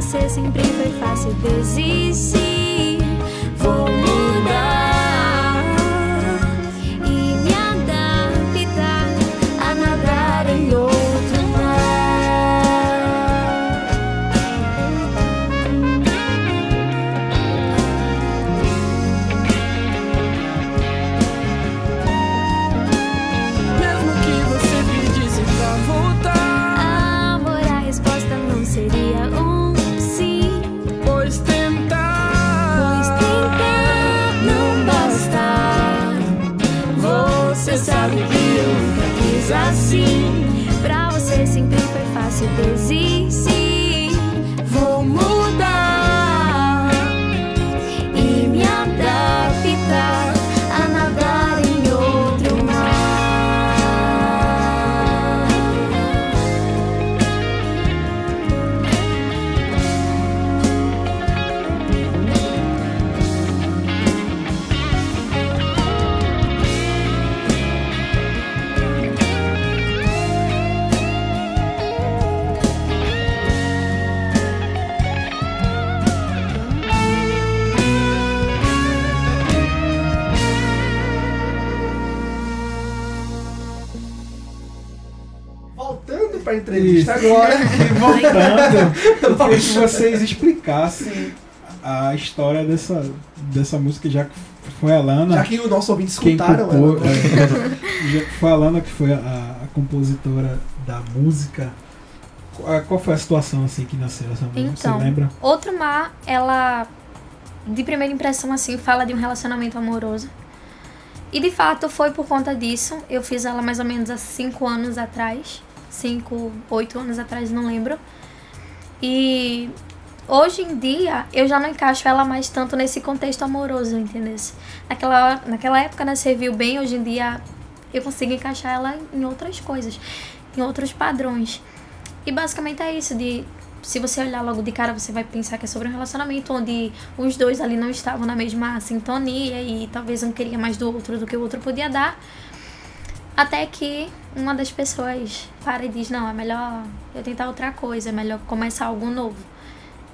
você sempre foi fácil desistir. Foi entrevista agora. E voltando, eu queria que vocês explicassem a história dessa, dessa música, já que foi a Lana. Já que os nossos ouvintes quem escutaram ela. é, já que foi a Lana que foi a, a compositora da música. Qual, qual foi a situação assim que nasceu essa música? Então, Você lembra? Outro Mar, ela, de primeira impressão, assim, fala de um relacionamento amoroso. E de fato foi por conta disso. Eu fiz ela mais ou menos há cinco anos atrás. Cinco, oito anos atrás, não lembro. E hoje em dia eu já não encaixo ela mais tanto nesse contexto amoroso, entendeu? Naquela, naquela época né, serviu bem, hoje em dia eu consigo encaixar ela em outras coisas, em outros padrões. E basicamente é isso, de se você olhar logo de cara, você vai pensar que é sobre um relacionamento onde os dois ali não estavam na mesma sintonia e talvez um queria mais do outro do que o outro podia dar. Até que uma das pessoas para e diz: Não, é melhor eu tentar outra coisa, é melhor começar algo novo.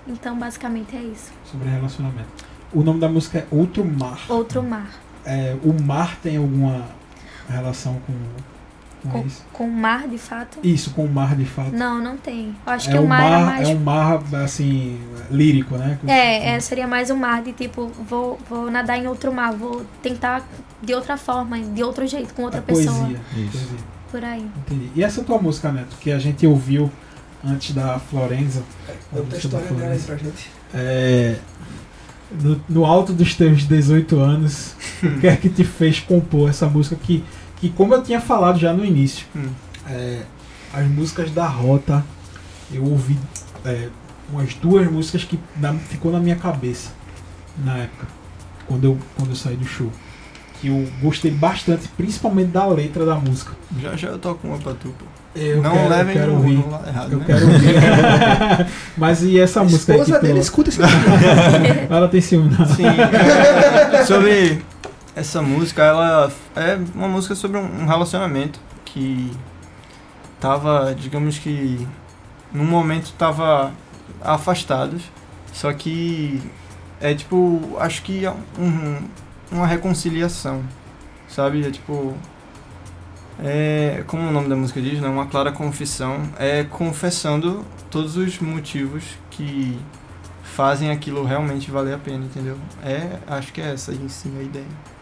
Então, basicamente é isso. Sobre relacionamento. O nome da música é Outro Mar. Outro mar. É, o mar tem alguma relação com, com, Com, isso? com mar, de fato? Isso, com o mar de fato. Não, não tem. Eu acho é que o um mar, mar, mais. é um mar assim lírico, né? É, é, seria mais um mar de tipo, vou, vou nadar em outro mar, vou tentar de outra forma, de outro jeito, com outra a pessoa. poesia. Isso. Por aí. Entendi. E essa tua música, Neto, que a gente ouviu antes da Florenza, Conta a história dela aí Florenza, pra gente. é, no, no alto dos teus 18 anos, o que é que te fez compor essa música que, que como eu tinha falado já no início, Hum. é, as músicas da Rota, eu ouvi é, umas duas músicas que na- ficou na minha cabeça na época, quando eu, quando eu saí do show. Que eu gostei bastante, principalmente da letra da música. Já já eu toco uma pra tu, pô. Eu não quero- eu levem quero no, ouvir. no errado, Eu né? quero ouvir. Mas e essa A música aí que esposa tu... dele escuta esse Ela tem ciúme, não. Sim, é, sobre essa música, ela é uma música sobre um relacionamento que tava, digamos que, num momento tava afastados, só que é tipo, acho que é um, uma reconciliação, sabe? É tipo, é, como o nome da música diz, né? Uma clara confissão, é confessando todos os motivos que fazem aquilo realmente valer a pena, entendeu? É, acho que é essa em si a ideia.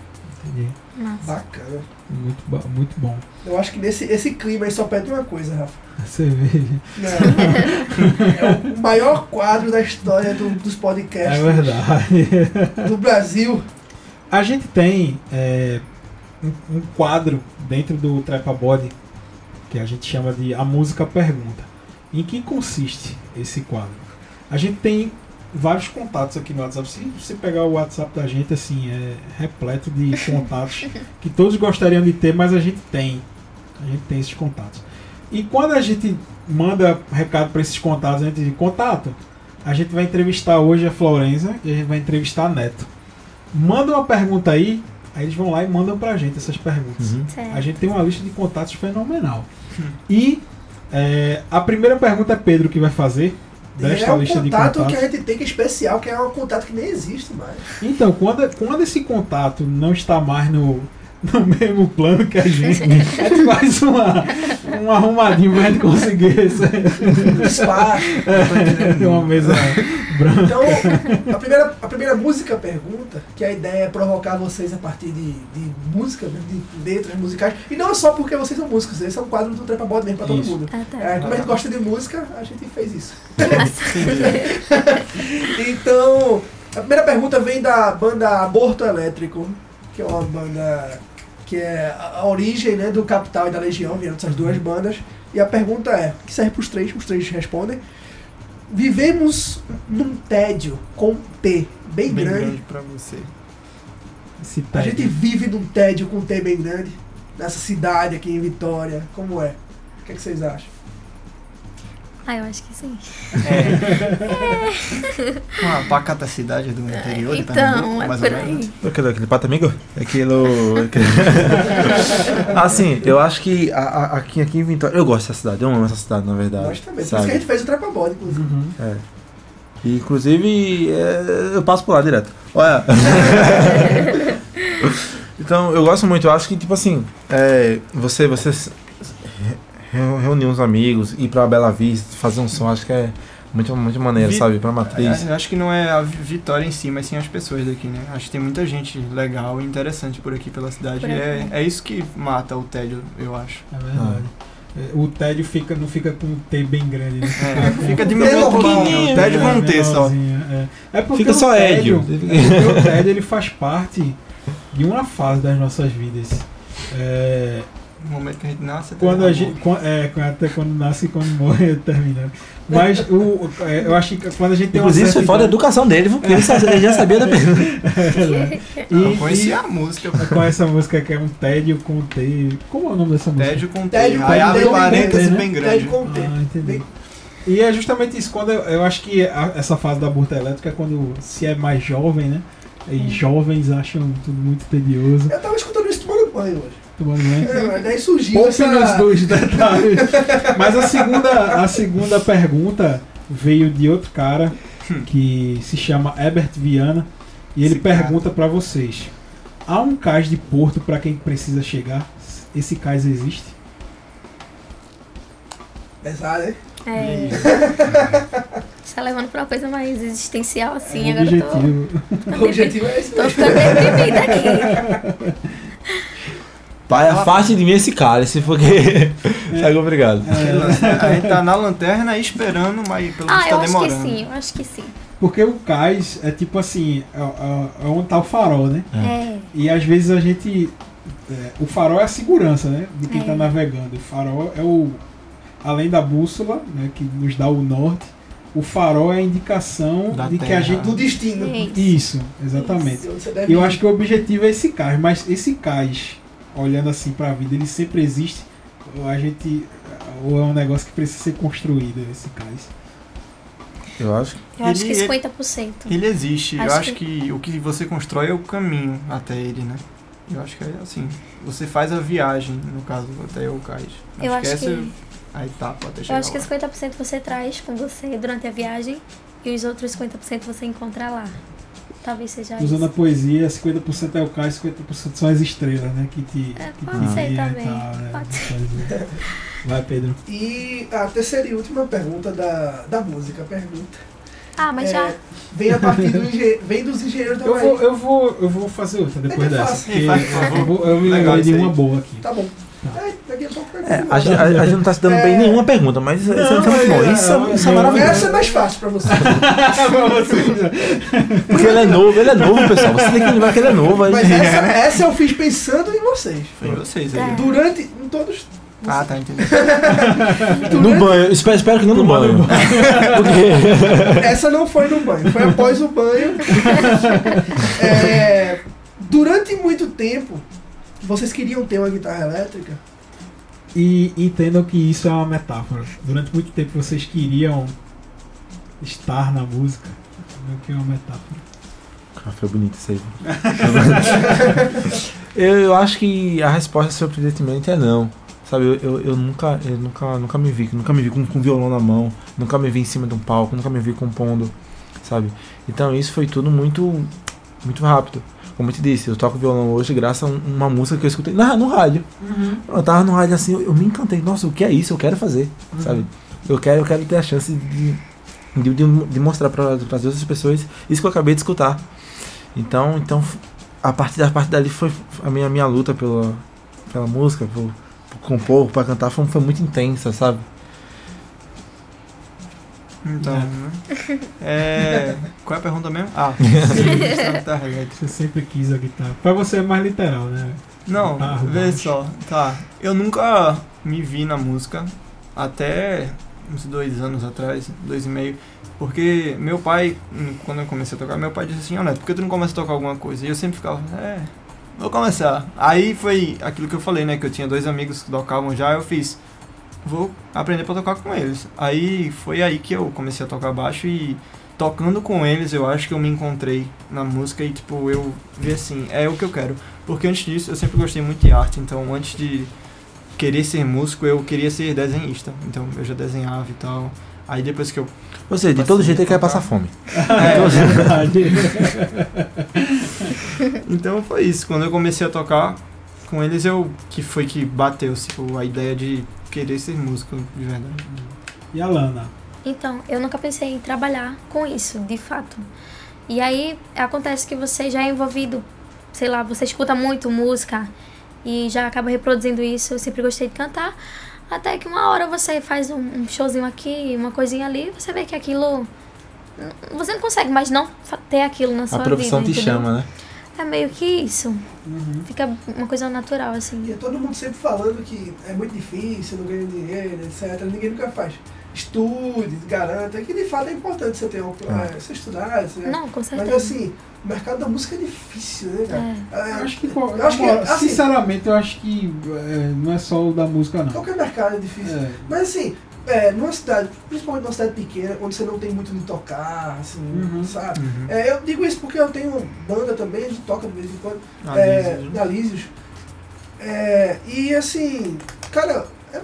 Entendi. Massa. Bacana. Muito, muito bom. Eu acho que nesse esse clima aí só pede uma coisa, Rafa. Cerveja. Não. É o maior quadro da história do- dos É podcasts verdade. do Brasil. A gente tem é, um, um quadro dentro do Trepa Body que a gente chama de A Música Pergunta. Em que consiste esse quadro? A gente tem vários contatos aqui no WhatsApp. Se você pegar o WhatsApp da gente, assim, é repleto de contatos que todos gostariam de ter, mas a gente tem. A gente tem esses contatos. E quando a gente manda recado para esses contatos, a gente diz contato. A gente vai entrevistar hoje a Florenza e a gente vai entrevistar a Neto. Manda uma pergunta aí, aí eles vão lá e mandam pra gente essas perguntas. Uhum. A gente tem uma lista de contatos fenomenal. E é, a primeira pergunta é Pedro que vai fazer desta é um lista de contato contatos. que a gente tem que é especial, que é um contato que nem existe mais. Então, quando, quando esse contato não está mais no, no mesmo plano que a gente, a gente faz uma, um arrumadinho pra gente conseguir esse, Espaço. é, uma mesa branca. Então, a primeira, a primeira música pergunta, que a ideia é provocar vocês a partir de, de música, né, de letras musicais. E não é só porque vocês são músicos, esse é um quadro do Trepa Bode mesmo pra todo Isso. mundo. Ah, tá. É, como a gente gosta de música, a gente fez isso. então, a primeira pergunta vem da banda Aborto Elétrico, que é uma banda que é a origem né, do Capital e da Legião, vieram dessas duas bandas. E a pergunta é, que serve para os três, os três respondem. Vivemos num tédio com T bem, Bem grande. grande pra você. Esse A gente vive num tédio com T bem grande. Nessa cidade aqui em Vitória. Como é? O que, é que vocês acham? Ah, eu acho que sim. Uma pacata cidade do interior de então, Pernambuco, é mais por ou menos. Aquele, aquele pato amigo? Aquilo. assim, eu acho que a- a- aqui, aqui em Vitória. Eu gosto dessa cidade, eu amo essa cidade, na verdade. Nós também. Por isso sabe? que a gente fez o Trepa Bode, inclusive. Uhum. É. E, inclusive, é, eu passo por lá direto. Olha. então, eu gosto muito. Eu acho que, tipo assim, é, você, você reunir uns amigos, ir pra Bela Vista, fazer um som, acho que é muito, muito maneiro, Vi- sabe? Pra matriz. É, acho que não é a vi- vitória em si, mas sim as pessoas daqui, né? Acho que tem muita gente legal e interessante por aqui pela cidade. E aqui. é, é isso que mata o tédio, eu acho. É verdade. É, O tédio fica, não fica com um T bem grande, né? É, com- fica diminuindo um pouquinho, o tédio com um T só. É, é porque Fica o só tédio, Édio. é o tédio ele faz parte de uma fase das nossas vidas. É, No momento que a gente nasce, até quando a gente, é, até quando nasce e quando morre termina. Mas o, é, eu acho que quando a gente tem uma Inclusive, isso foi fora da educação dele, viu? porque ele, já sabia da pergunta. E- Eu conhecia a música. com essa música que é um tédio com T. Como é o nome dessa música? Tédio com Tédio T. com Aí abre T, parênteses né? bem grande. Tédio com T. Ah, entendi. E é justamente isso, quando eu, eu acho que a- essa fase da burta elétrica é quando se é mais jovem, né? E jovens acham tudo muito tedioso. Eu tava escutando isso tomando banho hoje. É, daí surgiu Poupe nos essa... dois detalhes. Mas a segunda, a segunda pergunta veio de outro cara que se chama Herbert Viana e ele Esse pergunta pra vocês: há um cais de porto pra quem precisa chegar? Esse cais existe? Pesado, hein? É. Você tá levando pra uma coisa mais existencial assim, é um agora eu tô, objetivo. O objetivo é esse tô ficando deprimida aqui. Pai, afaste de mim esse cálice, porque. Tá obrigado. É, A gente tá na lanterna esperando, mas pelo Ah, visto eu tá acho que demorando. sim, eu acho que sim. porque o cais é tipo assim: é, é, é onde tá o farol, né? É. E às vezes a gente. é, o farol é a segurança, né? De quem É. está navegando. O farol é o. Além da bússola, né? Que nos dá o norte. O farol é a indicação Da de que a terra. gente. Do destino. É isso. Isso, exatamente. Isso, Eu ir. acho que o objetivo é esse cais, mas esse cais, olhando assim para a vida, ele sempre existe. Ou a gente. Ou é um negócio que precisa ser construído, esse cais. Eu acho. Eu acho que Ele- 50%. Ele existe. eu Acho acho que... o que você constrói é o caminho até ele, né? Eu acho que é assim. Você faz a viagem, no caso, até o cais. Eu acho essa que- é a etapa até Eu chegar acho que lá. 50% você traz com você durante a viagem e os outros 50% você encontra lá. Talvez seja Usando a isso. poesia, 50% é o cais, 50% são as estrelas, né? Que te. É, que te pode ser guiam e também, tal, né? pode ser. Vai, Pedro. E a terceira e última pergunta da, da música. Pergunta. Ah, mas É, já. Vem a partir do engen... vem dos engenheiros da Eu Bahia. vou, eu, vou, eu vou fazer outra depois É dessa. porque eu, vou, eu me lembrei de uma boa aqui. Tá bom. É, daqui a É, gente, a, a gente não tá se dando bem É. nenhuma pergunta, mas isso, isso é muito bom. Isso, é- isso é Não, maravilhoso. Essa é mais fácil pra você. Porque ele é novo, ele é novo, pessoal. Você tem que lembrar que ele é novo. aí- Mas essa, essa eu fiz pensando em vocês. Foi em vocês aí. Durante. Em todos. Ah, tá, entendi. No banho, espero, espero que não no banho. Porque. Essa não foi no banho, foi após o banho. É, durante muito tempo, vocês queriam ter uma guitarra elétrica? E entendam que isso é uma metáfora. Durante muito tempo vocês queriam estar na música. Entendeu que é uma metáfora. Ah, foi bonito isso aí. eu, eu acho que a resposta surpreendentemente é não. Sabe, eu, eu, eu nunca, eu nunca, nunca me vi, nunca me vi com, com violão na mão, nunca me vi em cima de um palco, nunca me vi compondo, sabe? Então isso foi tudo muito, muito rápido. Como eu te disse, eu toco violão hoje graças a um- uma música que eu escutei na, no rádio. Eu tava no rádio assim, eu, eu me encantei. Nossa, o que é isso? Eu quero fazer, sabe? Eu quero, eu quero ter a chance de, de, de, de mostrar para as outras pessoas isso que eu acabei de escutar. Então, então a partir da parte dali foi a minha, minha luta pela, pela música, por, por compor, para cantar, foi, foi muito intensa, sabe? Então, né? É. Qual é a pergunta mesmo? Ah, tá elétrica. Você sempre quis a guitarra. Pra você é mais literal, né? Não, Guitarra, vê baixo. só, tá. Eu nunca me vi na música até uns dois anos atrás, dois e meio. Porque meu pai, quando eu comecei a tocar, meu pai disse assim, ó Neto, por que tu não começa a tocar alguma coisa? E eu sempre ficava, é, vou começar. Aí foi aquilo que eu falei, né? Que eu tinha dois amigos que tocavam já, eu fiz, vou aprender pra tocar com eles. Aí foi aí que eu comecei a tocar baixo e tocando com eles, eu acho que eu me encontrei na música e, tipo, eu vi assim, é o que eu quero. Porque antes disso, eu sempre gostei muito de arte, então antes de querer ser músico, eu queria ser desenhista. Então eu já desenhava e tal. Aí depois que eu. Ou seja, de todo jeito ele quer passar fome. É verdade. Então foi isso. Quando eu comecei a tocar com eles, eu. que foi que bateu, tipo, a ideia de querer ser músico de verdade. E a Lana? Então, eu nunca pensei em trabalhar com isso, de fato. E aí acontece que você já é envolvido, sei lá, você escuta muito música e já acaba reproduzindo isso. Eu sempre gostei de cantar. Até que uma hora você faz um, um showzinho aqui, uma coisinha ali, você vê que aquilo. Você não consegue mais não ter aquilo na A sua profissão vida. te entendeu? chama, né? É meio que isso. Fica uma coisa natural, assim. E é todo mundo sempre falando que é muito difícil, não ganha dinheiro, etc. Ninguém nunca faz. Estude, garanta, que de fato é importante você ter um, É. é, você estudar, você, Não, com certeza. mas assim, o mercado da música é difícil, né, cara? Eu É, acho que, eu acho que, assim, sinceramente, eu acho que é, não é só o da música, não. qualquer mercado é difícil. É. Mas assim, é, numa cidade, principalmente numa cidade pequena, onde você não tem muito de tocar, assim, Uhum. sabe? Uhum. É, eu digo isso porque eu tenho banda também, a gente toca de vez em quando, Ah, é, Lízios. É, e assim, cara, é-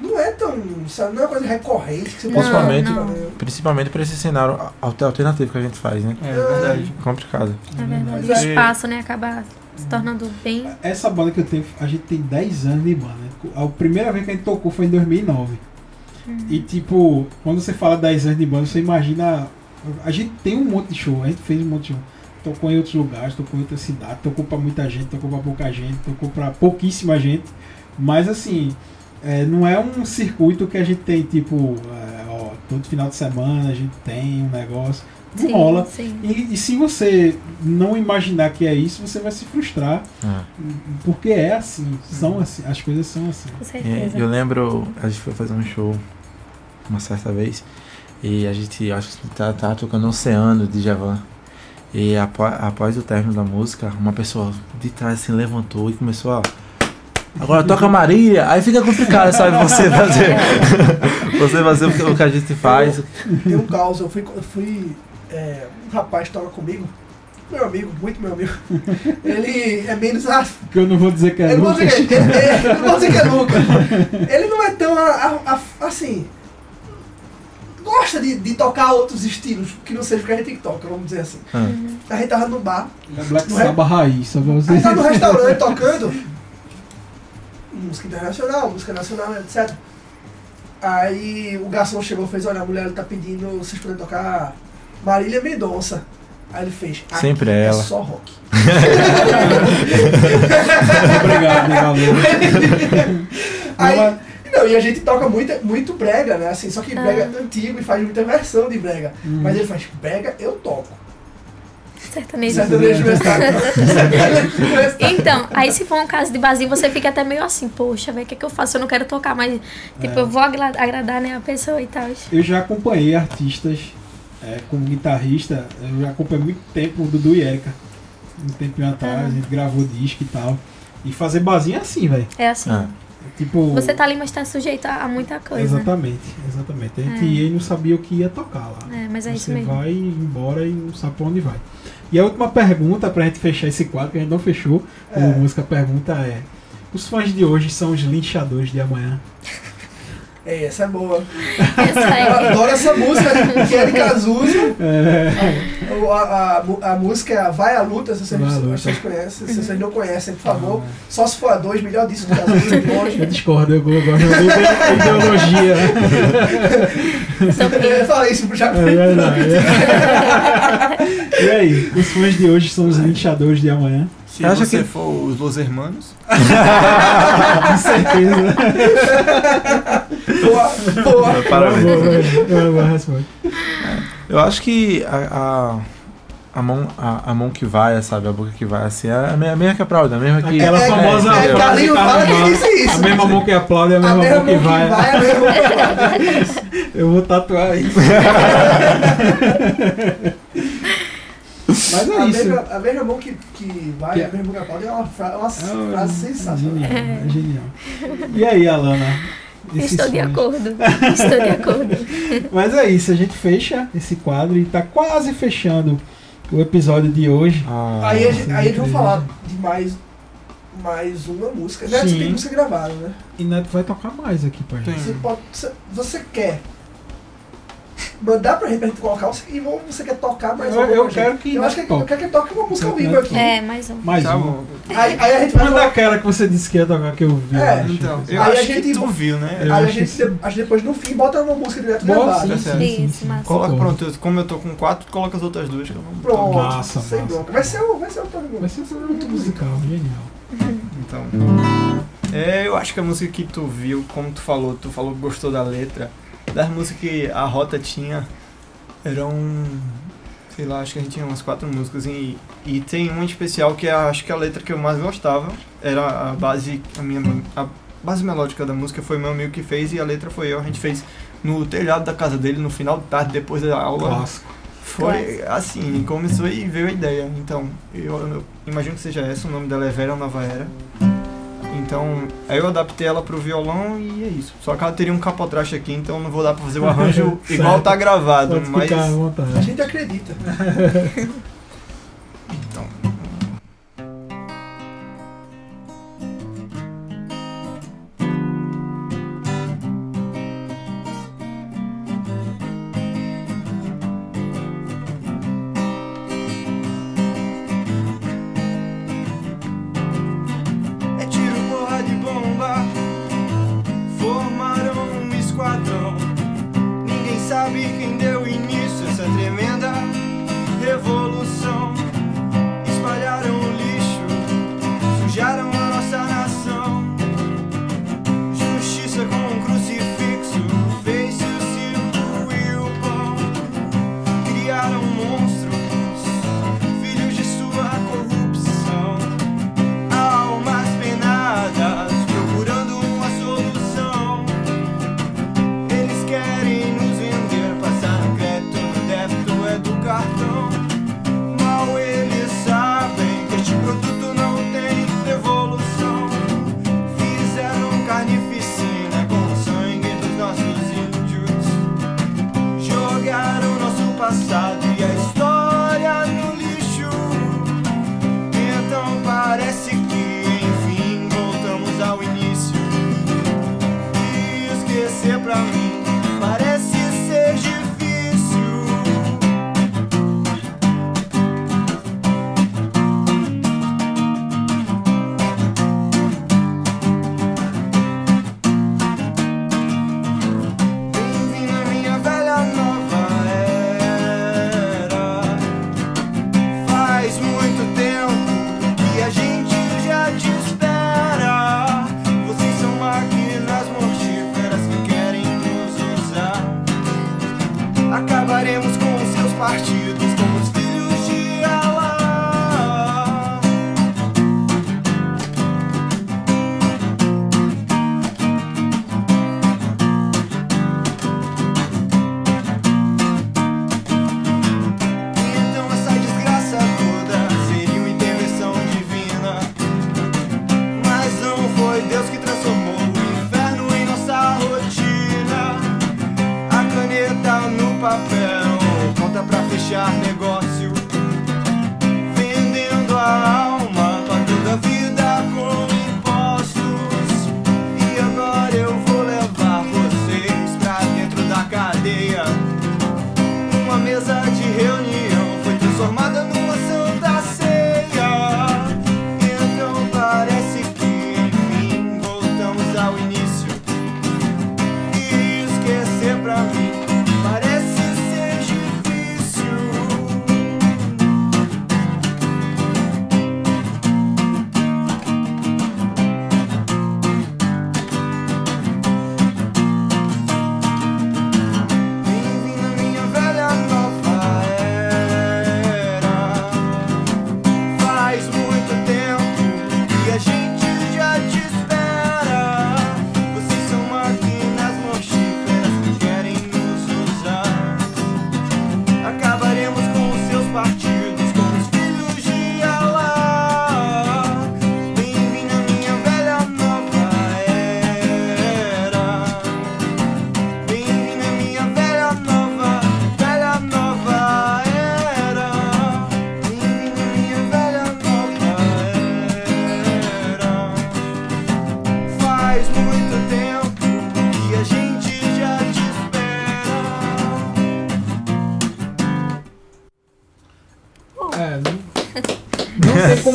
não é tão, sabe, não é uma coisa recorrente que você Principalmente, não. principalmente pra esse cenário alter- alternativo que a gente faz, né? É verdade. Complicado. É verdade. Mas O é- espaço, né, acaba se tornando bem. Essa banda que eu tenho, a gente tem 10 anos de banda. né? A primeira vez que a gente tocou foi em 2009. E tipo, quando você fala 10 anos de banda, você imagina. A gente tem um monte de show, a gente fez um monte de show. Tocou em outros lugares, tocou em outras cidades, tocou pra muita gente, tocou pra pouca gente, tocou pra pouquíssima gente. Mas assim, é, não é um circuito que a gente tem, tipo, é, ó, todo final de semana a gente tem um negócio. Não Sim, rola. sim. E, e se você não imaginar que é isso, você vai se frustrar. É. Porque é assim, são assim, as coisas são assim. Com É, certeza. eu lembro, a gente foi fazer um show uma certa vez e a gente acho que tá, tá tocando Oceano de Javan. E apo- após o término da música, uma pessoa de trás assim levantou e começou a. Agora toca Marília, aí fica complicado, sabe? Você fazer. você fazer o que- o que a gente faz. Tem um caos, eu fui, eu fui é, um rapaz que toca comigo, meu amigo, muito meu amigo. Ele é menos ah, Que eu não vou dizer que é Eu não vou Lucas. dizer que ele, é, eu não vou dizer que é Lucas. Ele não é tão a- a- a- assim. Gosta de, de tocar outros estilos que não seja o que a gente toca, vamos dizer assim. Ah, A gente tava no bar, É Black é? Sabbath raiz, só pra a você. gente tava no restaurante tocando música internacional, música nacional, etc. Aí o garçom chegou e fez, olha, a mulher tá pedindo vocês podem tocar Marília Mendonça. Aí ele fez, "Aqui Sempre é ela." só rock. Obrigado, valeu. Aí, Não, e a gente toca muito, muito brega, né? Assim, só que Ah. brega antigo e faz muita versão de brega. Uhum. Mas ele faz brega, eu toco. Sertanejo. Sertanejo universitário. Então, aí se for um caso de barzinho, você fica até meio assim, poxa, velho, o que, é que eu faço? Eu não quero tocar, mas tipo, É. eu vou agra- agradar né, a pessoa e tal. Eu já acompanhei artistas é, como guitarrista, eu já acompanhei muito tempo o Dudu e Erika. Um tempinho atrás, Ah. a gente gravou disco e tal. E fazer barzinho é assim, velho. É assim. ah. Tipo. Você tá ali, mas tá sujeito a, a muita coisa. Exatamente, exatamente. A gente É. ia e não sabia o que ia tocar lá. É, mas é isso Você mesmo. vai embora e não sabe pra onde vai. E a última pergunta pra gente fechar esse quadro, que a gente não fechou, É. o música pergunta é: Os fãs de hoje são os linchadores de amanhã? É, essa é boa. Essa Eu aí. adoro essa música, que é de Cazuza. É. A, a, a música é Vai à Luta, se vocês, Luta. vocês conhecem. Se vocês não conhecem, por favor. Só se for a dois, melhor disco de Cazuza de Eu discordo, eu gosto da ideologia. Eu falei isso pro É Japão. verdade. e aí, os fãs de hoje são os linchadores de amanhã? Se Acha você que- for os Los Hermanos, Com certeza. Boa, boa. Parabéns. Boa, boa, boa, boa resposta. Eu acho que a, a, a mão, a, a mão que vai, sabe? A boca que vai, assim, é a me- a mesma que aplaude, a mesma que. Aquela É, famosa é, frase Carlinhos de fala que disse isso. A mesma mão que aplaude é a A mesma mesma mão que vai. vai, a mesma mão que vai. Eu vou tatuar isso. Mas é A isso. mesma, a mesma mão que, que vai, Que- a mesma mão que aplaude é uma, fra uma É frase sensacional. Genial, é genial. E aí, Alana? Estou de acordo. Estou de acordo. Mas é isso, a gente fecha esse quadro e tá quase fechando o episódio de hoje. Ah, Aí, a gente, aí eles vão Sim. falar de mais, mais uma música. Né? Sim. tem música gravada, né? E Neto vai tocar mais aqui pra gente. Você, pode, você, você quer mandar pra gente, pra gente colocar, você- e você quer tocar mais Eu- uma eu quero que Eu acho que toque. eu quero que toque uma música ao vivo aqui. É, mais um. Mais Tá uma. Aí, aí a gente vai Manda colocar- aquela que você disse que ia tocar que eu vi. É, eu. Então, eu Aí a gente- que tu viu, né? Eu Aí a acho gente, que- a gente depois no fim bota uma música direto Bota, gravada. sim, certo. sim, sim, Isso, massa. Coloca, pronto, como eu tô com quatro, tu coloca as outras duas que eu não Pronto, Massa, sem massa. bronca. Vai ser o, vai ser o programa. Vai ser muito musical, genial. Então. É, eu acho que a música que tu viu, como tu falou, tu falou que gostou da letra, das músicas que a Rota tinha, eram. Sei lá, acho que a gente tinha umas quatro músicas e, e tem uma em especial que é, acho que a letra que eu mais gostava era a base, a minha a base melódica da música foi meu amigo que fez e a letra foi eu, a gente fez no telhado da casa dele no final de tarde depois da aula. Clássico. Foi assim, começou e veio a ideia. Então, eu, eu imagino que seja essa, o nome dela é Vera Nova Era. Então, aí eu adaptei ela pro violão e é isso. Só que ela teria um capotraste aqui, então não vou dar pra fazer o arranjo igual tá gravado, Pode mas. A gente acredita.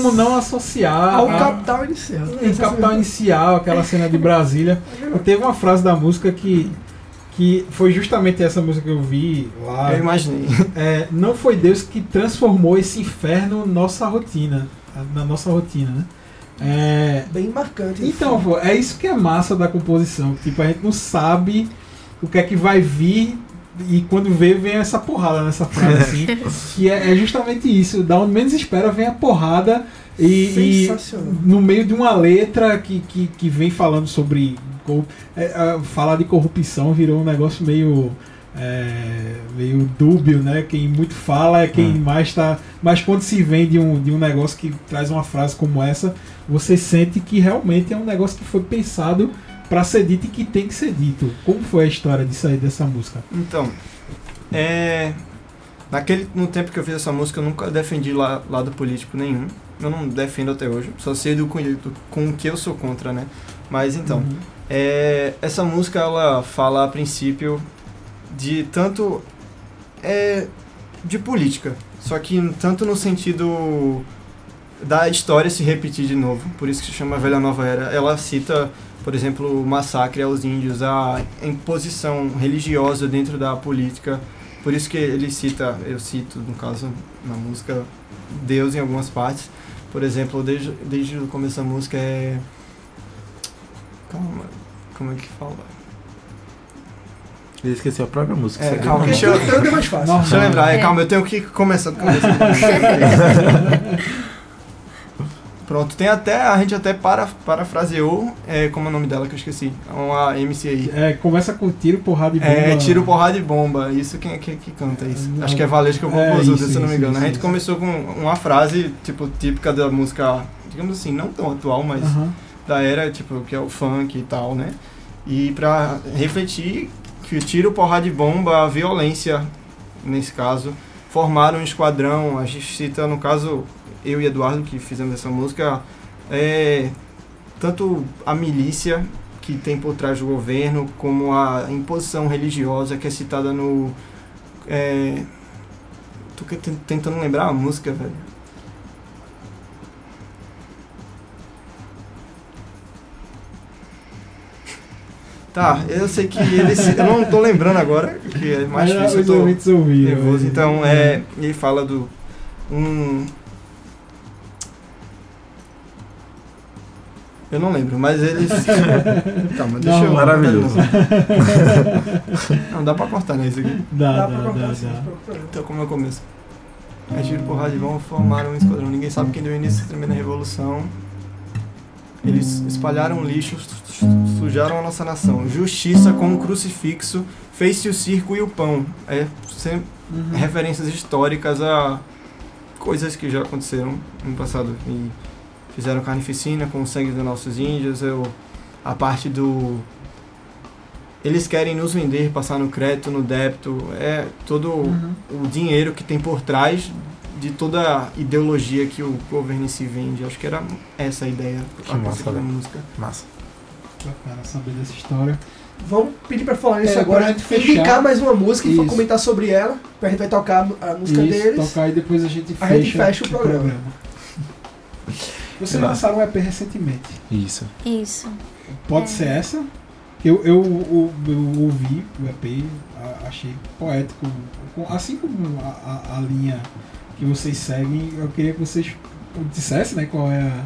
como não associar Ao a- capital inicial. em Capital Inicial, aquela cena de Brasília. E teve uma frase da música que, que foi justamente essa música que eu vi lá. Eu imaginei. É, não foi Deus que transformou esse inferno nossa rotina, na nossa rotina, né? É, Bem marcante. então, pô, é isso que é massa da composição. Tipo, a gente não sabe o que é que vai vir e quando vê, vem essa porrada nessa frase, assim. que é, é justamente isso. Da onde menos espera, vem a porrada e, e no meio de uma letra que, que, que vem falando sobre. é, falar de corrupção virou um negócio meio. é, meio dúbio, né? Quem muito fala é quem Hum. mais tá. Mas quando se vem de um, de um negócio que traz uma frase como essa, você sente que realmente é um negócio que foi pensado para ser dito e que tem que ser dito. Como foi a história de sair dessa música? Então, é. Naquele, no tempo que eu fiz essa música, eu nunca defendi la- lado político nenhum. Eu não defendo até hoje. Só sei do, com- do- com o que eu sou contra, né? Mas então, Uhum. é, essa música ela fala a princípio de tanto é, de política, só que tanto no sentido da história se repetir de novo, por isso que se chama Velha Nova Era. Ela cita, por exemplo, o massacre aos índios, a imposição religiosa dentro da política. Por isso que ele cita, eu cito no caso na música Deus em algumas partes. Por exemplo, desde, desde o começo da música é Calma, como é que fala? Ele esqueceu a própria música. É, calma, deixa eu, é mais fácil. Deixa eu lembrar. É, É. calma, eu tenho que começar do começo. Pronto, tem até, a gente até para, parafraseou, é, como é o nome dela que eu esqueci, uma MC aí. É, começa com tiro, porrada e bomba. É, tiro, porrada e bomba, isso quem é que, que canta isso? Não. Acho que é eu vou É, se eu não me engano. isso, a gente isso. começou com uma frase, tipo, típica da música, digamos assim, não tão atual, mas Aham. da era, tipo, que é o funk e tal, né? E pra refletir que o tiro, porrada e bomba, a violência, nesse caso, formaram um esquadrão. A gente cita, no caso, eu e Eduardo, que fizemos essa música, é, tanto a milícia que tem por trás do governo, como a imposição religiosa que é citada no. É, tô tentando lembrar a música, velho. Tá, eu sei que ele. se- Eu não tô lembrando agora, que é mais difícil. Eu tô ouviram, nervoso. é. Então, é, ele fala do. Um. Eu não lembro, mas eles. Calma, deixa Não, eu. maravilhoso. Não dá pra cortar, né? Isso aqui. Dá, Dá dá, pra dá, cortar dá. assim, não. Então, como é o começo? É tiro, porrada e vão formaram um esquadrão. Ninguém sabe quem deu início à tremenda revolução. Eles espalharam lixo, su- sujaram a nossa nação. Justiça com um crucifixo, fez-se o circo e o pão. É sempre Uhum. referências históricas a coisas que já aconteceram no passado. E fizeram carnificina com o sangue dos nossos índios. Eu, a parte do. Eles querem nos vender, passar no crédito, no débito. É todo Uhum. o dinheiro que tem por trás de toda a ideologia que o governo si vende. Acho que era essa a ideia Que a massa, da música. Massa. Bacana saber dessa história. Vamos pedir pra falar isso É, agora. fechar. Indicar mais uma música e Isso. comentar sobre ela. A gente vai tocar a música Isso, deles. tocar e depois a gente A fecha, gente fecha o programa. Vocês lançaram um EP recentemente. Isso. Isso. Pode É. ser essa? Eu, eu, eu, eu ouvi o EP, a- achei poético. Assim como a, a- a linha que vocês seguem, eu queria que vocês dissessem né, qual, é a,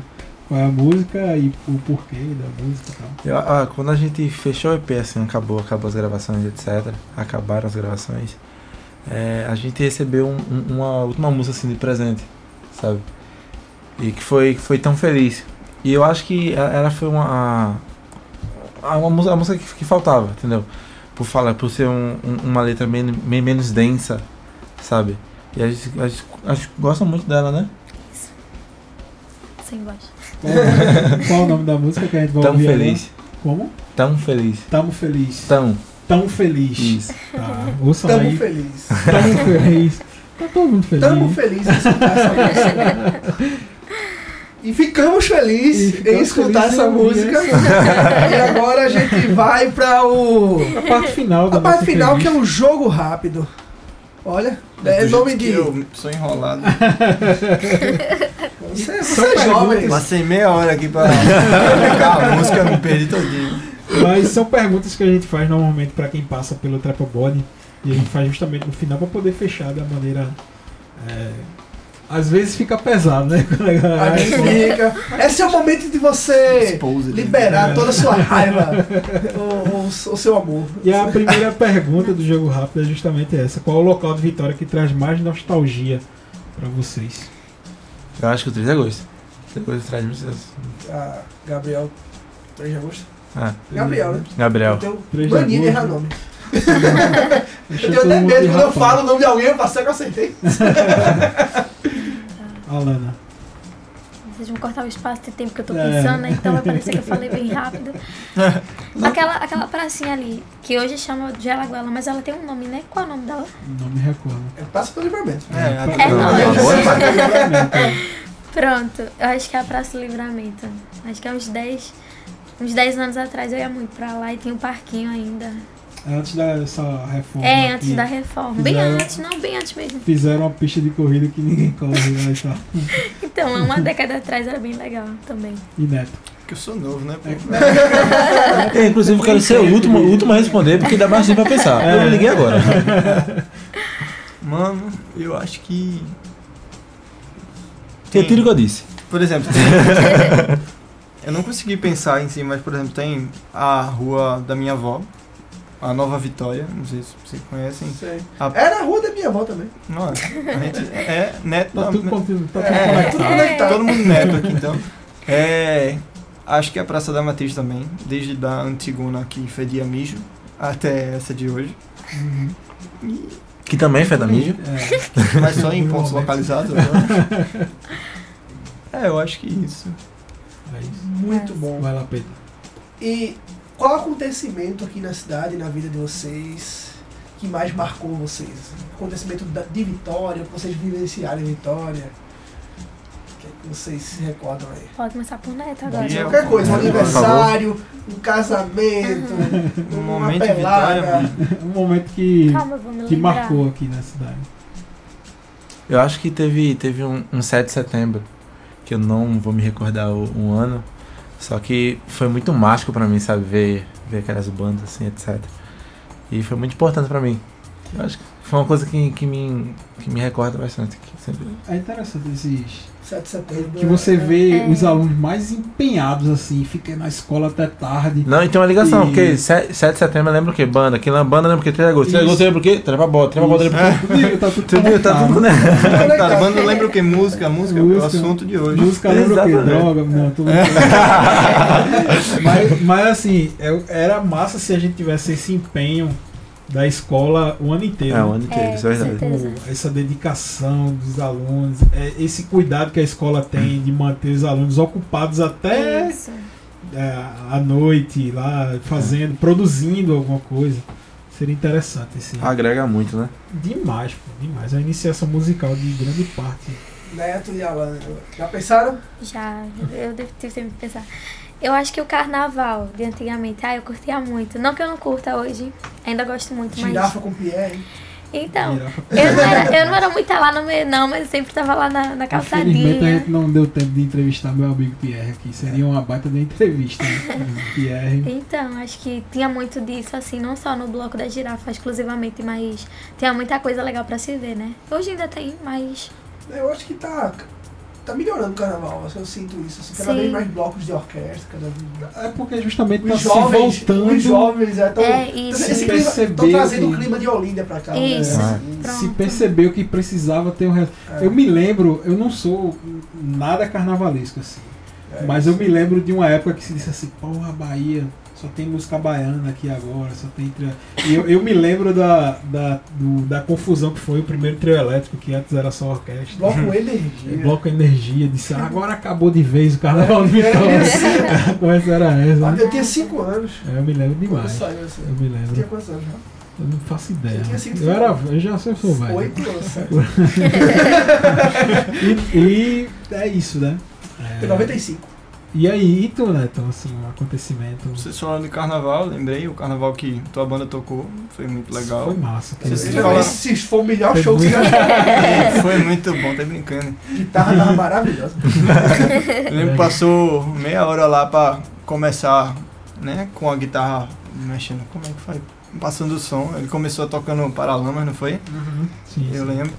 qual é a música e o porquê da música e tal. Eu- ah, quando a gente fechou o EP, assim, acabou, acabou as gravações, etc. Acabaram as gravações. é, a gente recebeu um- um- uma última música assim de presente, sabe? E que foi, que foi tão feliz. E eu acho que a- ela foi uma. A, uma música, a música que, que faltava, entendeu? Por falar, por ser um- um- uma letra men, men- menos densa, sabe? E a gente, a, gente, a gente gosta muito dela, né? Sem voz. Qual, qual o nome da música que a gente vai Tão ouvir feliz. agora? Como? Tão feliz. Tamo feliz. Tão. Tão feliz. Isso. Tá, ouçam Tamo aí. felizes. Tamo feliz. Tá todo mundo feliz. Tamo felizes em escutar essa música. E ficamos felizes E ficamos em escutar felizes essa música. e agora a gente vai para o. A parte final da A parte final que é um jogo rápido. Olha, é nome de. que Eu sou enrolado. Você, você é jovem. Passei meia hora aqui pra explicar a música, me perdi todinho. Mas são perguntas que a gente faz normalmente pra quem passa pelo Trepa Body. E a gente faz justamente no final pra poder fechar da maneira. é, às vezes fica pesado, né? Galera- Aí fica. Esse é o momento de você Exposed. liberar toda a sua raiva, o, o- o seu amor. E a primeira pergunta do jogo rápido é justamente essa: qual é o local de vitória que traz mais nostalgia pra vocês? Eu acho que o 3 de agosto. 3 de agosto traz muitas. Ah, Gabriel, 3 de agosto. Ah, Gabriel, né? Gabriel. Eu tenho 3 de mania de errar nome. Eu tenho até mundo medo quando eu falo o nome de alguém, eu faço que eu acertei. Alana. Vocês vão cortar o espaço de tempo que eu tô É. pensando, né? Então vai parecer que eu falei bem rápido. Aquela, aquela pracinha ali, que hoje chama de Alagoela, mas ela tem um nome, né? Qual é o nome dela? Não me recordo. É Praça pelo livramento. É, É, não. Agora, Pronto, eu acho que é a Praça do Livramento. Acho que é uns 10, uns 10 anos atrás eu ia muito pra lá e tinha um parquinho ainda. Antes dessa reforma. É, antes da reforma. Bem Fizeram- antes, não, bem antes mesmo. Fizeram uma pista de corrida que ninguém corre lá e tal. Então, uma década atrás era bem legal também. E Neto. que eu sou novo, né? pô? É, inclusive, eu quero ser o último, o último a responder, porque dá mais tempo pra pensar. Eu me liguei agora. Mano, eu acho que. Retiro o que eu disse. Por exemplo, tem- eu não consegui pensar em si, mas por exemplo, tem a rua da minha avó, a Nova Vitória, não sei se vocês conhecem. Sei. A- É na rua da minha avó também. Não, a gente é neto. Tá tudo, né? continu- tá tudo É, todo mundo neto aqui então. É, acho que a Praça da Matriz também, desde da Antigona que fedia mijo até essa de hoje. Uhum. Que também foi da mídia. É. Mas só em pontos localizados. né? É, eu acho que isso. É isso. Muito bom. Vai lá, Pedro. E qual acontecimento aqui na cidade, na vida de vocês, que mais marcou vocês? Acontecimento de Vitória, que vocês vivenciaram em Vitória? O que, é que vocês se recordam aí? Pode começar por Neto agora. Dia- Qualquer coisa, um aniversário, um casamento, Um uma momento de pelada. vitória. Um momento que, Calma, que marcou aqui na cidade. Eu acho que teve, teve um, um 7 de setembro, que eu não vou me recordar o, um ano, só que foi muito mágico pra mim, sabe, ver, ver aquelas bandas assim, etc. E foi muito importante pra mim. Eu acho que foi uma coisa que, que, me, que me recorda bastante. Que sempre... É interessante esses. 7 de setembro. Que você vê É. os alunos mais empenhados assim, fica na escola até tarde. Não, e tem uma ligação, E- porque 7, 7 de setembro lembra o quê? Banda. É banda lembra o quê? 3 de agosto. 3 de agosto lembra o quê? Trepa bola. Trepa bola lembra o quê? Tudo, tá tudo Tudo, tá conectado. tudo, né? Cara, a banda lembra o que? Música, música é o Música. assunto de hoje. Música lembra o quê? Droga, não, tudo mas, mas assim, é- era massa se a gente tivesse esse empenho da escola o ano inteiro. É, o ano inteiro, É, isso é verdade. com certeza. Pô, essa dedicação dos alunos, é, esse cuidado que a escola tem de manter os alunos ocupados até é, à noite, lá fazendo, produzindo alguma coisa. Seria interessante esse. Agrega muito, né? Demais, pô, demais. A iniciação musical de grande parte. Neto e Alan. Já pensaram? Já, eu devo- tive tempo de pensar. Eu acho que o carnaval de antigamente, ah, eu curtia muito. Não que eu não curta hoje, ainda gosto muito, mas. Girafa com Pierre. Então, Girafa. eu não, era, eu não era muito lá no meio, não, mas eu sempre tava lá na, na Infelizmente a calçadinha. gente não deu tempo de entrevistar meu amigo Pierre aqui. Seria uma baita de entrevista. Né? Pierre. Então, acho que tinha muito disso, assim, não só no bloco da girafa exclusivamente, mas tinha muita coisa legal pra se ver, né? Hoje ainda tem, mas. Eu acho que tá, tá melhorando o carnaval. Eu sinto isso. Assim, cada Sim. vez mais blocos de orquestra, cada vez É porque justamente tá Os se jovens, voltando. os jovens é, tão, É, isso. esse Se clima, perceber tão trazendo o que- clima de Olinda pra cá. Isso. Né? Se Pronto. percebeu que precisava ter um. re- É. Eu me lembro, eu não sou nada carnavalesco assim. É. Mas eu me lembro de uma época que se disse assim, porra, Bahia, só tem música baiana aqui agora, só tem trio... E eu, eu me lembro da, da, do- da confusão que foi o primeiro trio elétrico, que antes era só orquestra. Bloco É, Energia. Bloco Energia, disse, "Ah, agora acabou de vez o carnaval É, Vitória. é, A conversa era essa. né? Eu tinha 5 anos. É, eu me lembro demais. saiu assim. Eu me Tinha lembro. quantos anos já? Eu não faço ideia. Eu tinha Eu, era, eu já eu sou velho. Oito anos. E, e é isso, né? É, Foi 95. E aí, e tu, Neto, assim, um acontecimento. Vocês falaram de carnaval, lembrei, o carnaval que tua banda tocou, foi muito legal. Foi massa. cara. Vocês falaram- esse foi o melhor Foi show que você já É, foi muito bom, tá brincando. Guitarra tava maravilhosa. Eu lembro que passou meia hora lá pra começar, né, com a guitarra mexendo, como é que foi? Passando o som, ele começou tocando Paralamas, não foi? Sim, Eu sim. lembro.